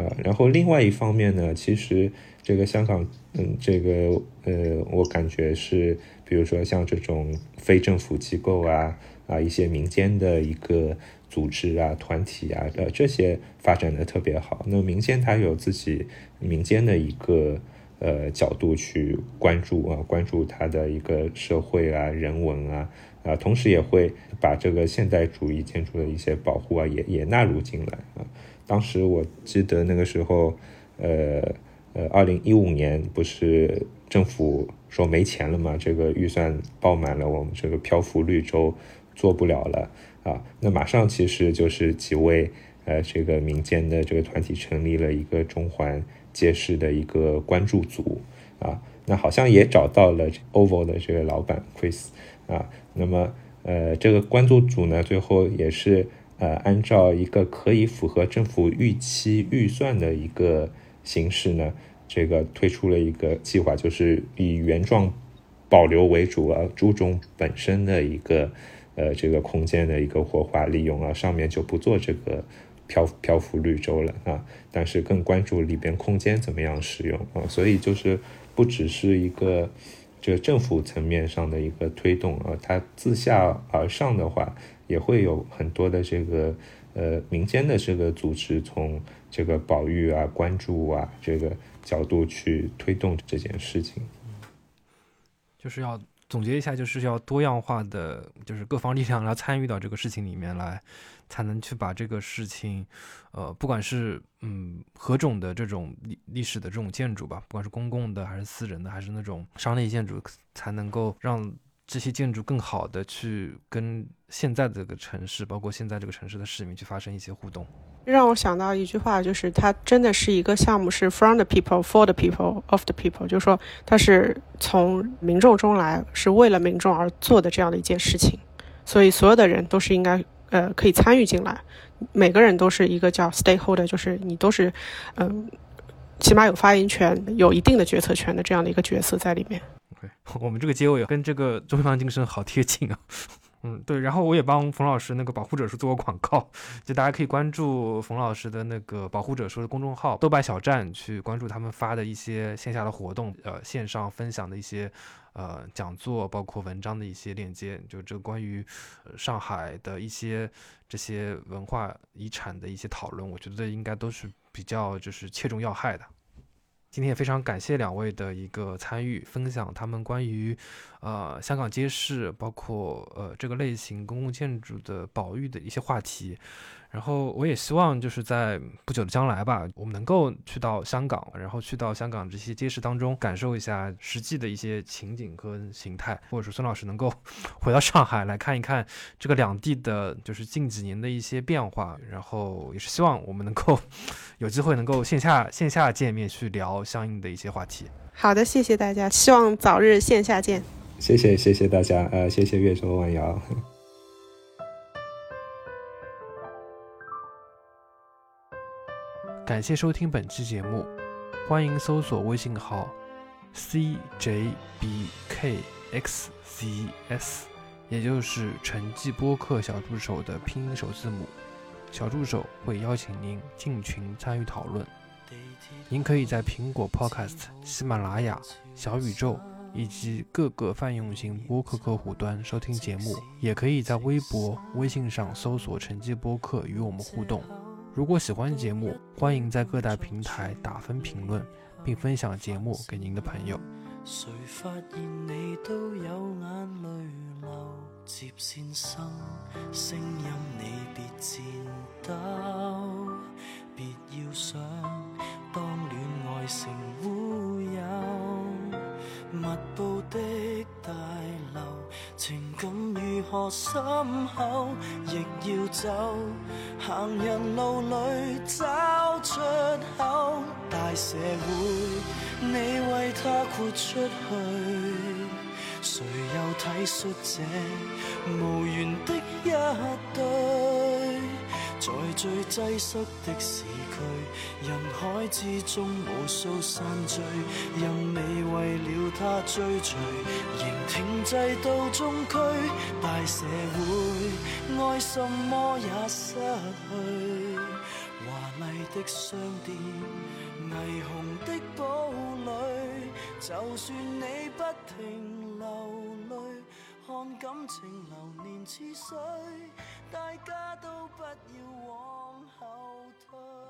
啊。然后另外一方面呢，其实这个香港，嗯，这个呃，我感觉是。比如说像这种非政府机构啊啊一些民间的一个组织啊团体啊呃这些发展的特别好。那民间它有自己民间的一个呃角度去关注啊关注它的一个社会啊人文啊啊同时也会把这个现代主义建筑的一些保护啊也也纳入进来啊。当时我记得那个时候呃呃二零一五年不是政府。说没钱了嘛？这个预算爆满了，我们这个漂浮绿洲做不了了啊！那马上其实就是几位呃这个民间的这个团体成立了一个中环街市的一个关注组啊，那好像也找到了 OVO 的这个老板 Chris 啊，那么呃这个关注组呢，最后也是呃按照一个可以符合政府预期预算的一个形式呢。这个推出了一个计划，就是以原状保留为主啊，注重本身的一个呃这个空间的一个活化利用啊，上面就不做这个漂漂浮绿洲了啊，但是更关注里边空间怎么样使用啊，所以就是不只是一个这政府层面上的一个推动啊，它自下而上的话，也会有很多的这个呃民间的这个组织从这个保育啊、关注啊这个。角度去推动这件事情，就是要总结一下，就是要多样化的，就是各方力量来参与到这个事情里面来，才能去把这个事情，呃，不管是嗯何种的这种历历史的这种建筑吧，不管是公共的还是私人的，还是那种商业建筑，才能够让这些建筑更好的去跟现在这个城市，包括现在这个城市的市民去发生一些互动。让我想到一句话，就是它真的是一个项目，是 from the people for the people of the people，就是说它是从民众中来，是为了民众而做的这样的一件事情。所以所有的人都是应该呃可以参与进来，每个人都是一个叫 stakeholder，就是你都是嗯起码有发言权、有一定的决策权的这样的一个角色在里面。OK，我们这个结尾跟这个中方精神好贴近啊。嗯，对，然后我也帮冯老师那个保护者书做过广告，就大家可以关注冯老师的那个保护者书的公众号“豆瓣小站”，去关注他们发的一些线下的活动，呃，线上分享的一些呃讲座，包括文章的一些链接，就这关于上海的一些这些文化遗产的一些讨论，我觉得应该都是比较就是切中要害的。今天也非常感谢两位的一个参与，分享他们关于，呃，香港街市，包括呃这个类型公共建筑的保育的一些话题。然后我也希望就是在不久的将来吧，我们能够去到香港，然后去到香港这些街市当中，感受一下实际的一些情景和形态，或者说孙老师能够 回到上海来看一看这个两地的，就是近几年的一些变化。然后也是希望我们能够 有机会能够线下线下见面去聊相应的一些话题。好的，谢谢大家，希望早日线下见。谢谢谢谢大家，呃，谢谢月州万瑶。感谢收听本期节目，欢迎搜索微信号 cjbkxzs，也就是陈记播客小助手的拼音首字母。小助手会邀请您进群参与讨论。您可以在苹果 Podcast、喜马拉雅、小宇宙以及各个泛用型播客客户端收听节目，也可以在微博、微信上搜索“陈记播客”与我们互动。如果喜欢节目，欢迎在各大平台打分评论，并分享节目给您的朋友。谁发现你都有眼泪流，接线生，声音你别颤抖，别要想，当恋爱成乌有，密布的大楼，情感如何深厚，亦要走。行人路里找出口，大社会你为他豁出去，谁又体恤这无缘的一对？在最挤塞的市区，人海之中无数散聚，任你为了他追随，仍停滞到中区。大社会爱什么也失去，华丽的商店，霓虹的堡垒，就算你不停流泪，看感情流年似水。大家都不要往后退。